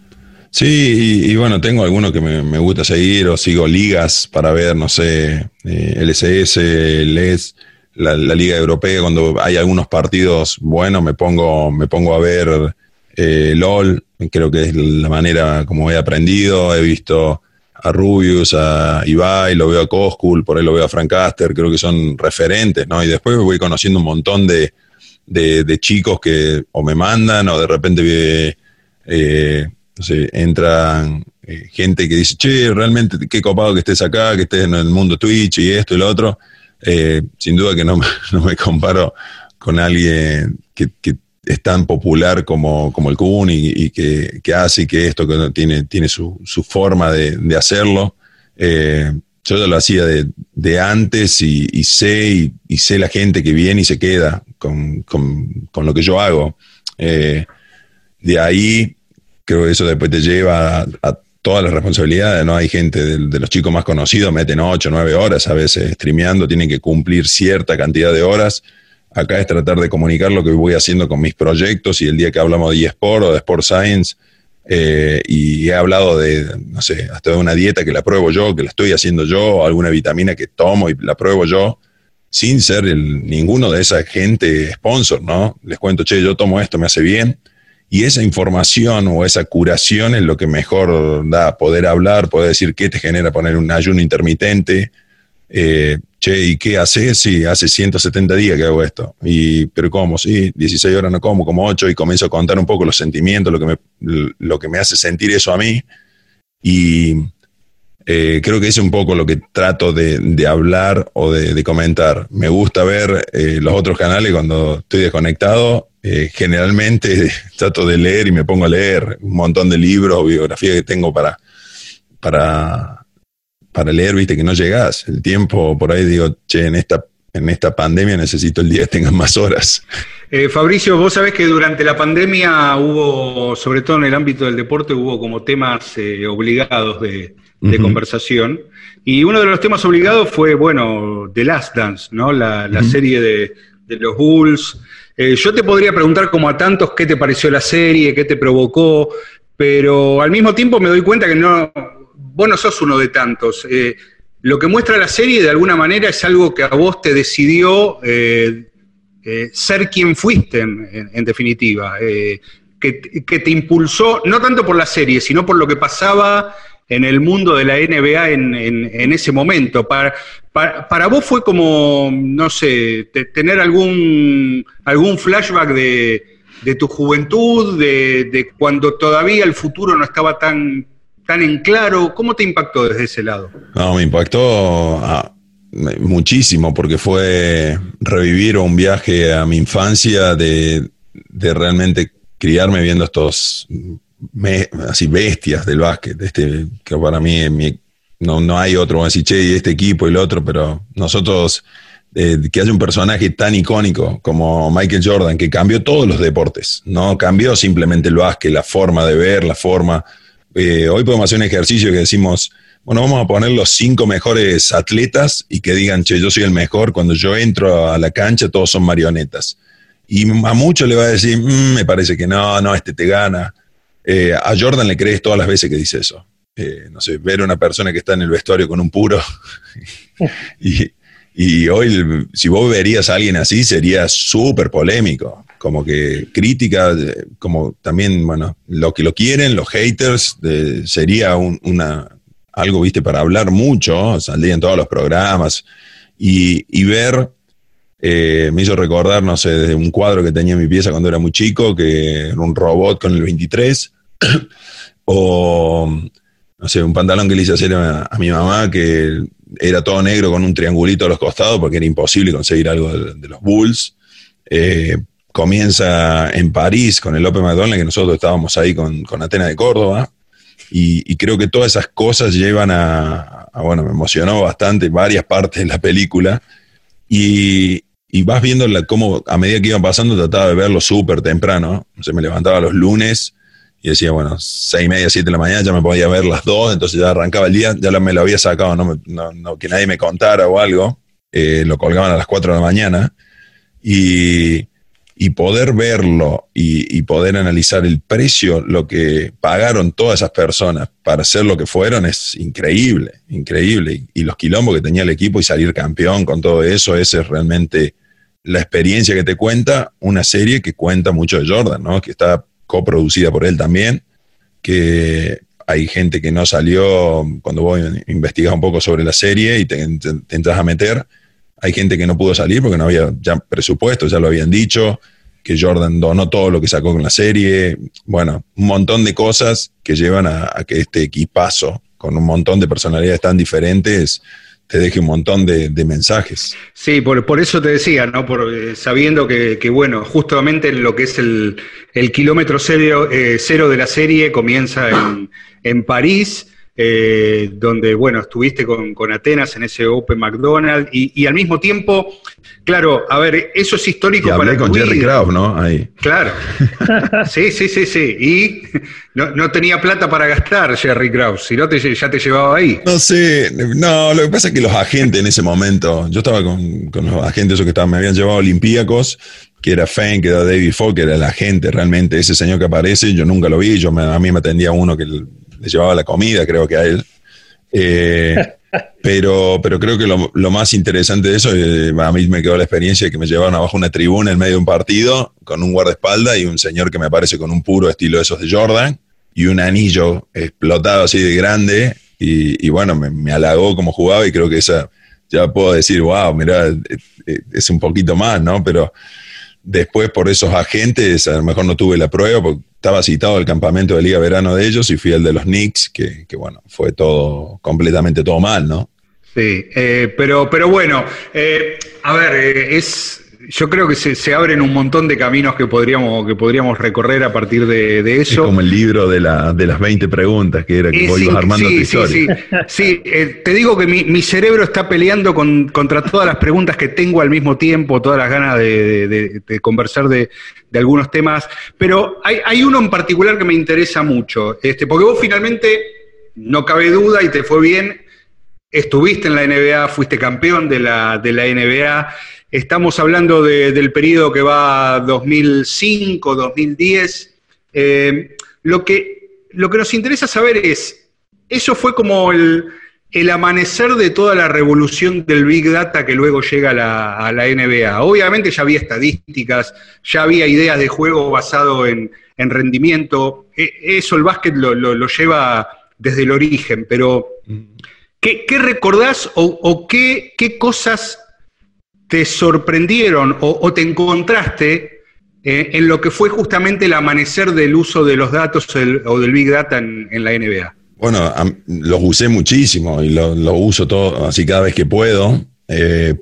Sí, y, bueno, tengo algunos que me, gusta seguir o sigo ligas para ver, no sé, eh, LSS, LES, la, Liga Europea, cuando hay algunos partidos buenos me pongo, me pongo a ver eh, LOL, creo que es la manera como he aprendido, he visto a Rubius, a Ibai, lo veo a Koskul, por ahí lo veo a Frank Caster, creo que son referentes, ¿no? Y después voy conociendo un montón de, de, chicos que o me mandan o de repente eh, no sé, entran eh, gente que dice, che, realmente qué copado que estés acá, que estés en el mundo Twitch y esto y lo otro. Eh, sin duda que no, (laughs) no, me comparo con alguien que, es tan popular como, como el Kun y, que, hace y que esto que tiene, tiene su, su forma de, hacerlo. Eh, yo ya lo hacía de, antes y, sé y, sé la gente que viene y se queda con, lo que yo hago. de ahí creo que eso después te lleva a, todas las responsabilidades, ¿no? Hay gente de, los chicos más conocidos, meten 8, 9 horas a veces streameando, tienen que cumplir cierta cantidad de horas. Acá es tratar de comunicar lo que voy haciendo con mis proyectos y el día que hablamos de eSport o de Sport Science, eh, y he hablado de, no sé, hasta de una dieta que la pruebo yo, que la estoy haciendo yo, alguna vitamina que tomo y la pruebo yo, sin ser ninguno de esa gente sponsor, ¿no? Les cuento, che, yo tomo esto, me hace bien y esa información o esa curación es lo que mejor da poder hablar, poder decir qué te genera poner un ayuno intermitente. Eh, che, ¿y qué haces? Sí, hace 170 días que hago esto. Y, ¿Pero cómo? Sí, 16 horas no como, como 8 y comienzo a contar un poco los sentimientos, lo que me, lo que me hace sentir eso a mí. Y eh, creo que es un poco lo que trato de, hablar o de, comentar. Me gusta ver eh, los otros canales cuando estoy desconectado generalmente (laughs) trato de leer y me pongo a leer un montón de libros biografías que tengo para, para, para leer, viste que no llegas. El tiempo, por ahí digo, che, en esta, en esta pandemia necesito el día que tengan más horas. Eh, Fabricio, vos sabés que durante la pandemia hubo, sobre todo en el ámbito del deporte, hubo como temas eh, obligados de, conversación. Y uno de los temas obligados fue, bueno, The Last Dance, ¿no? La, serie de, de los Bulls. Eh, yo te podría preguntar como a tantos qué te pareció la serie, qué te provocó, pero al mismo tiempo me doy cuenta que no, vos no sos uno de tantos. Eh, lo que muestra la serie de alguna manera es algo que a vos te decidió eh, ser quien fuiste, en, definitiva, que, te impulsó, no tanto por la serie, sino por lo que pasaba en el mundo de la NBA en, ese momento. Para, para, vos fue como, no sé, tener algún, algún flashback de, tu juventud, de, cuando todavía el futuro no estaba tan, tan en claro. ¿Cómo te impactó desde ese lado? No, me impactó ah, muchísimo porque fue revivir un viaje a mi infancia de, de realmente criarme viendo estos así bestias del básquet, este, que para mí no, no hay otro, así, che, este equipo y el otro, pero nosotros, eh, que haya un personaje tan icónico como Michael Jordan, que cambió todos los deportes, no cambió simplemente el básquet, la forma de ver, la forma. Eh, hoy podemos hacer un ejercicio que decimos, bueno, vamos a poner los cinco mejores atletas y que digan, che, yo soy el mejor, cuando yo entro a la cancha todos son marionetas. Y a muchos le va a decir, mm, me parece que no, no, este te gana. Eh, a Jordan le crees todas las veces que dice eso. Eh, no sé, ver a una persona que está en el vestuario con un puro. (laughs) y, hoy, si vos verías a alguien así, sería súper polémico. Como que crítica, como también, bueno, lo que lo quieren, los haters, sería una, algo, viste, para hablar mucho, saldría en todos los programas. Y, ver eh, me hizo recordar, no sé, de un cuadro que tenía en mi pieza cuando era muy chico, que era un robot con el 23, (clears throat) o, no sé, un pantalón que le hice hacer a, mi mamá que era todo negro con un triangulito a los costados porque era imposible conseguir algo de, los Bulls. Eh, comienza en París con el Open McDonald's, que nosotros estábamos ahí con, con Atena de Córdoba. Y, creo que todas esas cosas llevan a, bueno, me emocionó bastante varias partes de la película. Y, vas viendo cómo a medida que iban pasando trataba de verlo súper temprano. Se me levantaba los lunes y decía, bueno, seis y media, siete de la mañana, ya me podía ver las dos, entonces ya arrancaba el día, ya me lo había sacado, no, no, que nadie me contara o algo, eh, lo colgaban a las cuatro de la mañana, Y, y poder verlo y, poder analizar el precio, lo que pagaron todas esas personas para ser lo que fueron, es increíble, increíble. Y, los quilombos que tenía el equipo y salir campeón con todo eso, esa es realmente la experiencia que te cuenta una serie que cuenta mucho de Jordan, ¿no? que está coproducida por él también, que hay gente que no salió, cuando vos investigas un poco sobre la serie y te entras a meter, hay gente que no pudo salir porque no había ya presupuesto, ya lo habían dicho, que Jordan donó todo lo que sacó con la serie. Bueno, un montón de cosas que llevan a, que este equipazo, con un montón de personalidades tan diferentes, te deje un montón de, mensajes. Sí, por, eso te decía, ¿no? Por, eh, sabiendo que, bueno, justamente lo que es el, kilómetro cero, eh, cero, de la serie comienza en, en París eh, donde, bueno, estuviste con, Atenas en ese Open McDonald's y, al mismo tiempo, claro, a ver, eso es histórico y hablé con Jerry Krause, ¿no? Ahí. Claro. (laughs) sí, sí, sí, sí. Y no, tenía plata para gastar Jerry Krause, si no te, ya te llevaba ahí. No sé, no, lo que pasa es que los agentes en ese momento, yo estaba con, los agentes esos que estaban, me habían llevado a Olympiacos, que era Feng, que era David Falk, que era el agente realmente, ese señor que aparece, yo nunca lo vi, yo a mí me atendía uno que le llevaba la comida, creo que a él. Eh, (laughs) pero, pero creo que lo, más interesante de eso, eh, a mí me quedó la experiencia de que me llevaron abajo una tribuna en medio de un partido con un guardaespaldas y un señor que me aparece con un puro estilo de esos de Jordan y un anillo explotado así de grande. Y, bueno, me, me, halagó como jugaba y creo que esa, ya puedo decir, wow, mira, eh, es un poquito más, ¿no? Pero después por esos agentes, a lo mejor no tuve la prueba porque estaba citado al campamento de Liga Verano de ellos y fui al de los Knicks, que, bueno, fue todo, completamente todo mal, ¿no? Sí, eh, pero, pero bueno, eh, a ver, eh, es yo creo que se, abren un montón de caminos que podríamos, que podríamos recorrer a partir de, eso. Es como el libro de, la, de las 20 preguntas que era que vos armando sí, tu Sí, sí, eh, te digo que mi, cerebro está peleando contra todas las preguntas que tengo al mismo tiempo, todas las ganas de, conversar de, algunos temas, pero hay, hay, uno en particular que me interesa mucho, este, porque vos finalmente, no cabe duda y te fue bien, estuviste en la NBA, fuiste campeón de la, de la NBA. Estamos hablando del periodo que va 2005, 2010. Eh, lo, que, lo que nos interesa saber es, eso fue como el, amanecer de toda la revolución del Big Data que luego llega a la, NBA. Obviamente ya había estadísticas, ya había ideas de juego basado en, rendimiento. E, eso el básquet lo, lleva desde el origen, pero ¿qué, recordás o, qué, cosas te sorprendieron o, te encontraste eh, en lo que fue justamente el amanecer del uso de los datos o del Big Data en, la NBA? Bueno, los usé muchísimo y los lo uso todo, así cada vez que puedo, eh,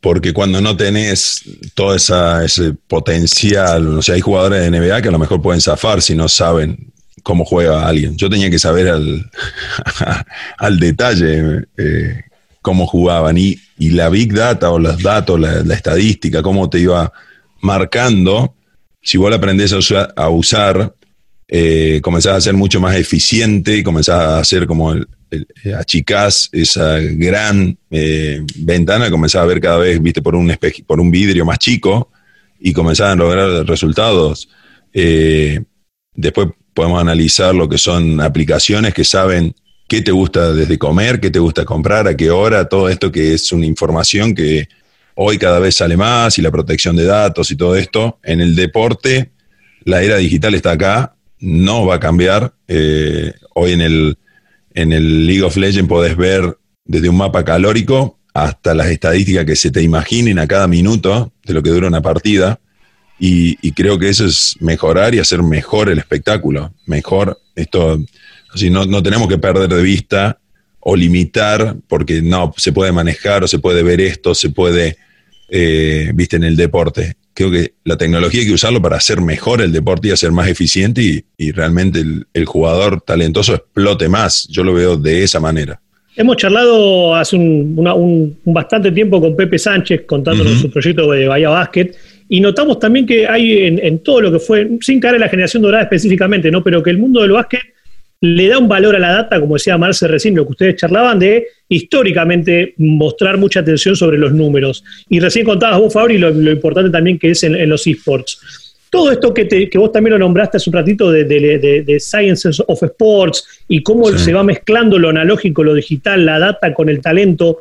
porque cuando no tenés todo ese potencial, o sea, hay jugadores de NBA que a lo mejor pueden zafar si no saben cómo juega alguien. Yo tenía que saber al, (laughs) al detalle eh, cómo jugaban. Y, y, la big data o los datos, la, estadística, cómo te iba marcando, si vos la aprendés a usar, eh, comenzás a ser mucho más eficiente y comenzás a hacer como el, achicás esa gran eh, ventana, comenzás a ver cada vez, viste, por un, por un vidrio más chico y comenzás a lograr resultados. Eh, después podemos analizar lo que son aplicaciones que saben qué te gusta desde comer, qué te gusta comprar, a qué hora, todo esto que es una información que hoy cada vez sale más y la protección de datos y todo esto. En el deporte, la era digital está acá, no va a cambiar. Eh, hoy en el, en el League of Legends podés ver desde un mapa calórico hasta las estadísticas que se te imaginen a cada minuto de lo que dura una partida. Y, y creo que eso es mejorar y hacer mejor el espectáculo. Mejor esto Así no, no tenemos que perder de vista o limitar, porque no, se puede manejar o se puede ver esto, se puede, eh, viste, en el deporte. Creo que la tecnología hay que usarlo para hacer mejor el deporte y hacer más eficiente y, realmente el, jugador talentoso explote más. Yo lo veo de esa manera. Hemos charlado hace un, bastante tiempo con Pepe Sánchez contándonos su proyecto de Bahía Basket y notamos también que hay en, en, todo lo que fue, sin caer en la generación dorada específicamente, ¿no? pero que el mundo del básquet le da un valor a la data, como decía Marce recién, lo que ustedes charlaban, de históricamente mostrar mucha atención sobre los números. Y recién contabas vos, Fabri, lo, lo importante también que es en, los esports. Todo esto que, que, vos también lo nombraste hace un ratito de, de, Sciences of Sports y cómo se va mezclando lo analógico, lo digital, la data con el talento,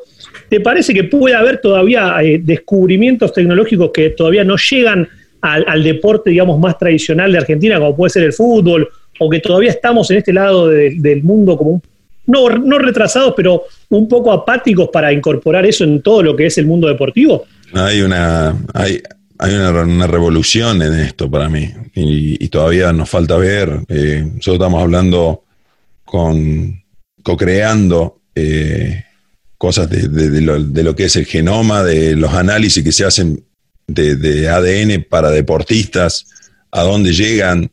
¿te parece que puede haber todavía eh, descubrimientos tecnológicos que todavía no llegan al, deporte, digamos, más tradicional de Argentina, como puede ser el fútbol o que todavía estamos en este lado del mundo como no, no retrasados, pero un poco apáticos para incorporar eso en todo lo que es el mundo deportivo? Hay una, hay, hay una, revolución en esto para mí y, todavía nos falta ver. Eh, nosotros estamos hablando con, co-creando eh, cosas de, lo, que es el genoma, de los análisis que se hacen de, ADN para deportistas, a dónde llegan,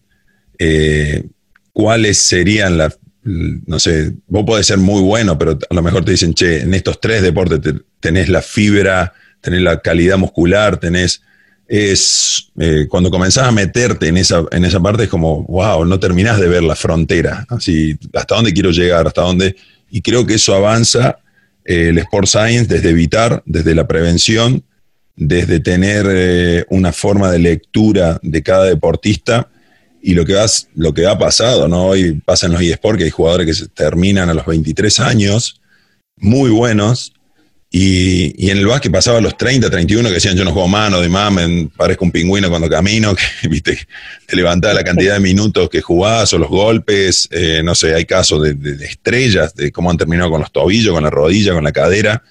eh, cuáles serían las, no sé, vos podés ser muy bueno, pero a lo mejor te dicen, che, en estos tres deportes tenés la fibra, tenés la calidad muscular, tenés, es, eh, cuando comenzás a meterte en esa, en esa parte es como, wow, no terminás de ver la frontera, así, hasta dónde quiero llegar, hasta dónde, y creo que eso avanza el Sport Science desde evitar, desde la prevención, desde tener eh, una forma de lectura de cada deportista, y lo que, lo que ha pasado, ¿no? Hoy pasa en los eSports que hay jugadores que se terminan a los 23 años, muy buenos, y, en el básquet pasaba a los 30, 31 que decían yo no juego mano, de mamen, parezco un pingüino cuando camino, (laughs) que viste, te levantaba la cantidad de minutos que jugás o los golpes, eh, no sé, hay casos de, estrellas, de cómo han terminado con los tobillos, con la rodilla, con la cadera,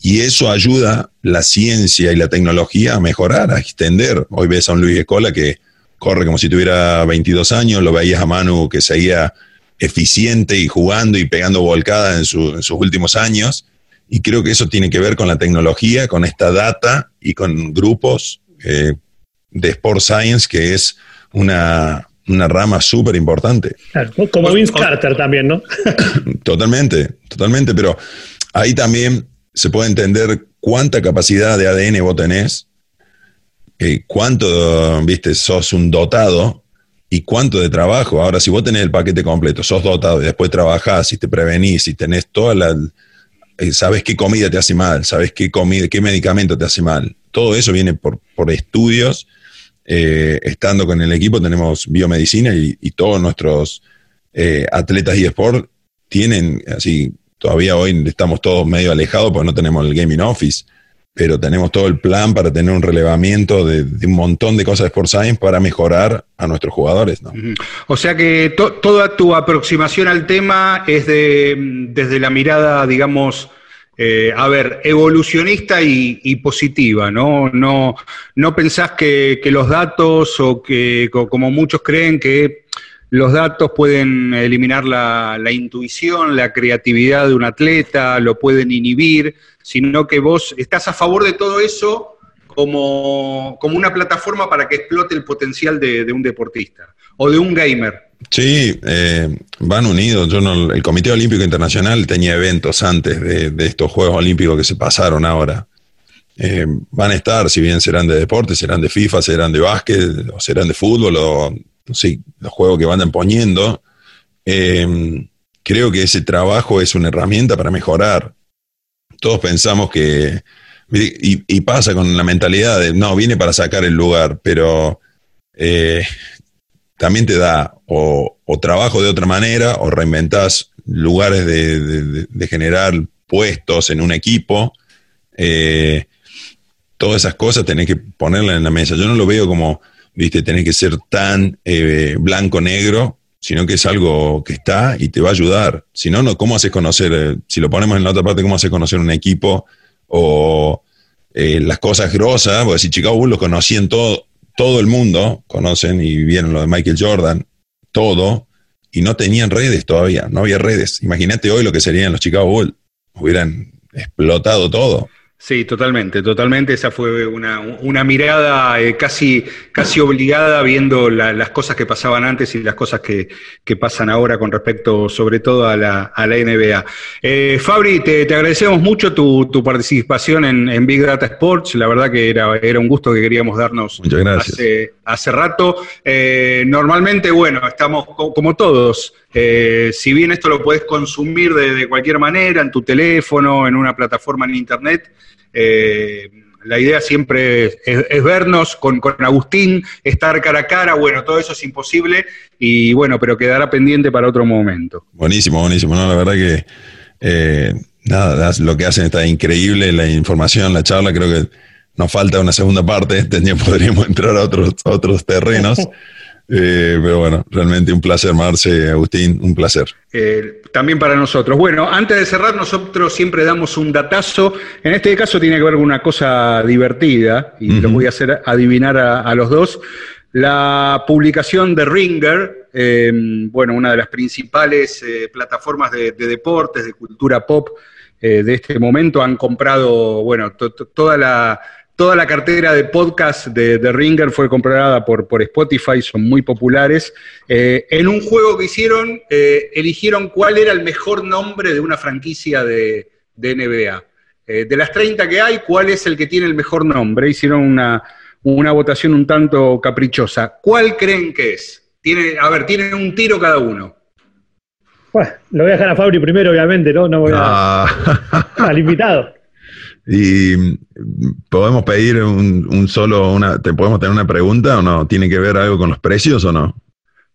y eso ayuda la ciencia y la tecnología a mejorar, a extender. Hoy ves a un Luis Escola que corre como si tuviera 22 años, lo veías a Manu que seguía eficiente y jugando y pegando volcadas en, sus últimos años. Y creo que eso tiene que ver con la tecnología, con esta data y con grupos eh, de Sport Science, que es una, rama súper importante. como Vince Carter también, ¿no? (coughs) totalmente, totalmente, pero ahí también se puede entender cuánta capacidad de ADN vos tenés eh, cuánto, viste, sos un dotado y cuánto de trabajo. Ahora, si vos tenés el paquete completo, sos dotado y después trabajás y te prevenís y tenés toda la... Eh, sabes qué comida te hace mal, sabes qué comida, qué medicamento te hace mal. Todo eso viene por, por estudios. Eh, estando con el equipo tenemos biomedicina y, todos nuestros atletas y sport tienen, así, todavía hoy estamos todos medio alejados porque no tenemos el gaming office, pero tenemos todo el plan para tener un relevamiento de, un montón de cosas de Sport Science para mejorar a nuestros jugadores. ¿no? O sea que toda tu aproximación al tema es de, desde la mirada, digamos, eh, a ver, evolucionista y, positiva, ¿no? No, no pensás que, los datos o que, como muchos creen, que los datos pueden eliminar la, intuición, la creatividad de un atleta, lo pueden inhibir, sino que vos estás a favor de todo eso como, una plataforma para que explote el potencial de, un deportista o de un gamer. Sí, eh, van unidos. Yo no, el Comité Olímpico Internacional tenía eventos antes de, estos Juegos Olímpicos que se pasaron ahora. Eh, van a estar, si bien serán de deporte, serán de FIFA, serán de básquet, o serán de fútbol, o sí, los juegos que van poniendo, em, creo que ese trabajo es una herramienta para mejorar. Todos pensamos que, y, pasa con la mentalidad de, no, viene para sacar el lugar, pero eh, también te da o, trabajo de otra manera o reinventas lugares de, generar puestos en un equipo. Eh, todas esas cosas tenés que ponerlas en la mesa. Yo no lo veo como ¿viste? Tenés que ser tan eh, blanco-negro, sino que es algo que está y te va a ayudar. Si no, no ¿cómo haces conocer? Eh, si lo ponemos en la otra parte, ¿cómo haces conocer un equipo? O eh, las cosas grosas, porque si Chicago Bulls los conocían todo, todo el mundo, conocen y vieron lo de Michael Jordan, todo, y no tenían redes todavía, no había redes. Imagínate hoy lo que serían los Chicago Bulls, hubieran explotado todo. Sí, totalmente, totalmente. Esa fue una, una mirada eh, casi, casi obligada viendo las cosas que pasaban antes y las cosas que, que, pasan ahora con respecto sobre todo a la, a la NBA. Eh, Fabri, te, te, agradecemos mucho tu, tu participación en, en, Big Data Sports. La verdad que era, era un gusto que queríamos darnos hace, hace, rato. Eh, normalmente, bueno, estamos como todos. Eh, si bien esto lo puedes consumir de, de cualquier manera, en tu teléfono, en una plataforma en internet, eh, la idea siempre es, vernos con, Agustín, estar cara a cara, bueno, todo eso es imposible y bueno, pero quedará pendiente para otro momento. Buenísimo, buenísimo, no, la verdad que eh, nada, lo que hacen está increíble, la información, la charla, creo que nos falta una segunda parte, (laughs) podríamos entrar a otros, a otros terrenos. (laughs) Eh, pero bueno, realmente un placer, Marce, Agustín, un placer. Eh, también para nosotros. Bueno, antes de cerrar, nosotros siempre damos un datazo. En este caso tiene que ver con una cosa divertida, y lo voy a hacer adivinar a, los dos. La publicación de Ringer, eh, bueno, una de las principales plataformas de, deportes, de cultura pop de este momento, han comprado, bueno, toda la Toda la cartera de podcast de, Ringer fue comprada por, por, Spotify, son muy populares. Eh, en un juego que hicieron, eh, eligieron cuál era el mejor nombre de una franquicia de, NBA. Eh, de las 30 que hay, ¿cuál es el que tiene el mejor nombre? Hicieron una, votación un tanto caprichosa. ¿Cuál creen que es? Tiene, a ver, tienen un tiro cada uno. Bueno, lo voy a dejar a Fabri primero, obviamente, ¿no? No voy a. Ah. al invitado. Y podemos pedir un, solo, una, ¿te podemos tener una pregunta o no? ¿Tiene que ver algo con los precios o no?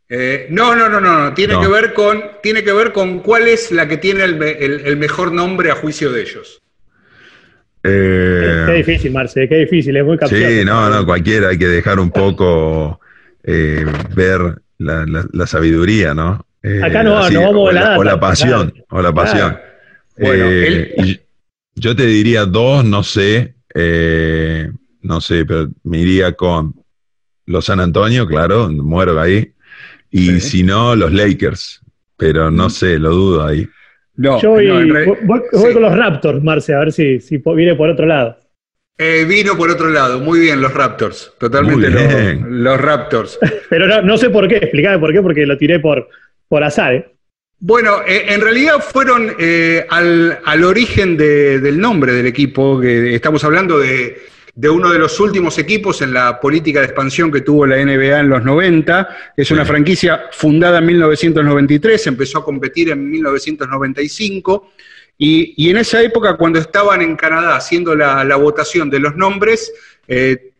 Eh, no, no, no, no, Tiene, Que ver con, tiene que ver con cuál es la que tiene el, mejor nombre a juicio de ellos. Eh, qué, difícil, Marce, qué difícil, es muy capcioso. Sí, no, no, cualquiera, hay que dejar un poco eh, ver la, sabiduría, ¿no? Acá no, no vamos a la, o la pasión, o la pasión. Bueno, yo te diría dos, no sé, eh, no sé, pero me iría con los San Antonio, claro, muero ahí. Y si no, los Lakers, pero no mm. sé, lo dudo ahí. No, yo voy, con los Raptors, Marce, a ver si, si viene por otro lado. Eh, vino por otro lado, muy bien los Raptors, totalmente los, Raptors. (laughs) pero no, sé por qué, explícame por qué, porque lo tiré por, por azar. ¿eh? Bueno, eh, en realidad fueron eh, al, origen del nombre del equipo, que estamos hablando de, uno de los últimos equipos en la política de expansión que tuvo la NBA en los 90. Es una franquicia fundada en 1993, empezó a competir en 1995. Y, en esa época, cuando estaban en Canadá haciendo la, votación de los nombres, eh,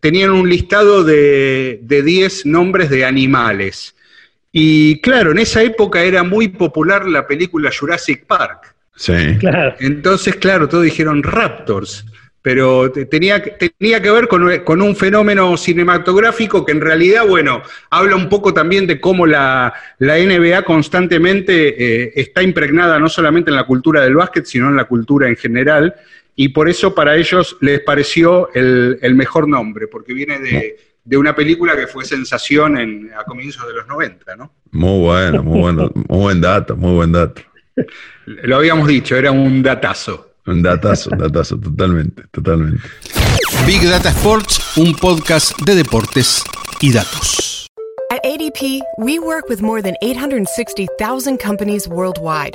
tenían un listado de 10 nombres de animales. Y claro, en esa época era muy popular la película Jurassic Park. Sí. Claro. Entonces, claro, todos dijeron Raptors, pero tenía, tenía que ver con, un fenómeno cinematográfico que en realidad, bueno, habla un poco también de cómo la, NBA constantemente eh, está impregnada no solamente en la cultura del básquet, sino en la cultura en general, y por eso para ellos les pareció el, el mejor nombre, porque viene de de una película que fue sensación en, a comienzos de los 90, ¿no? Muy bueno, muy bueno, muy buen dato, muy buen dato. Lo habíamos dicho, era un datazo. Un datazo, un datazo, totalmente, totalmente. Big Data Sports, un podcast de deportes y datos. At ADP, we work with more than 860,000 companies worldwide.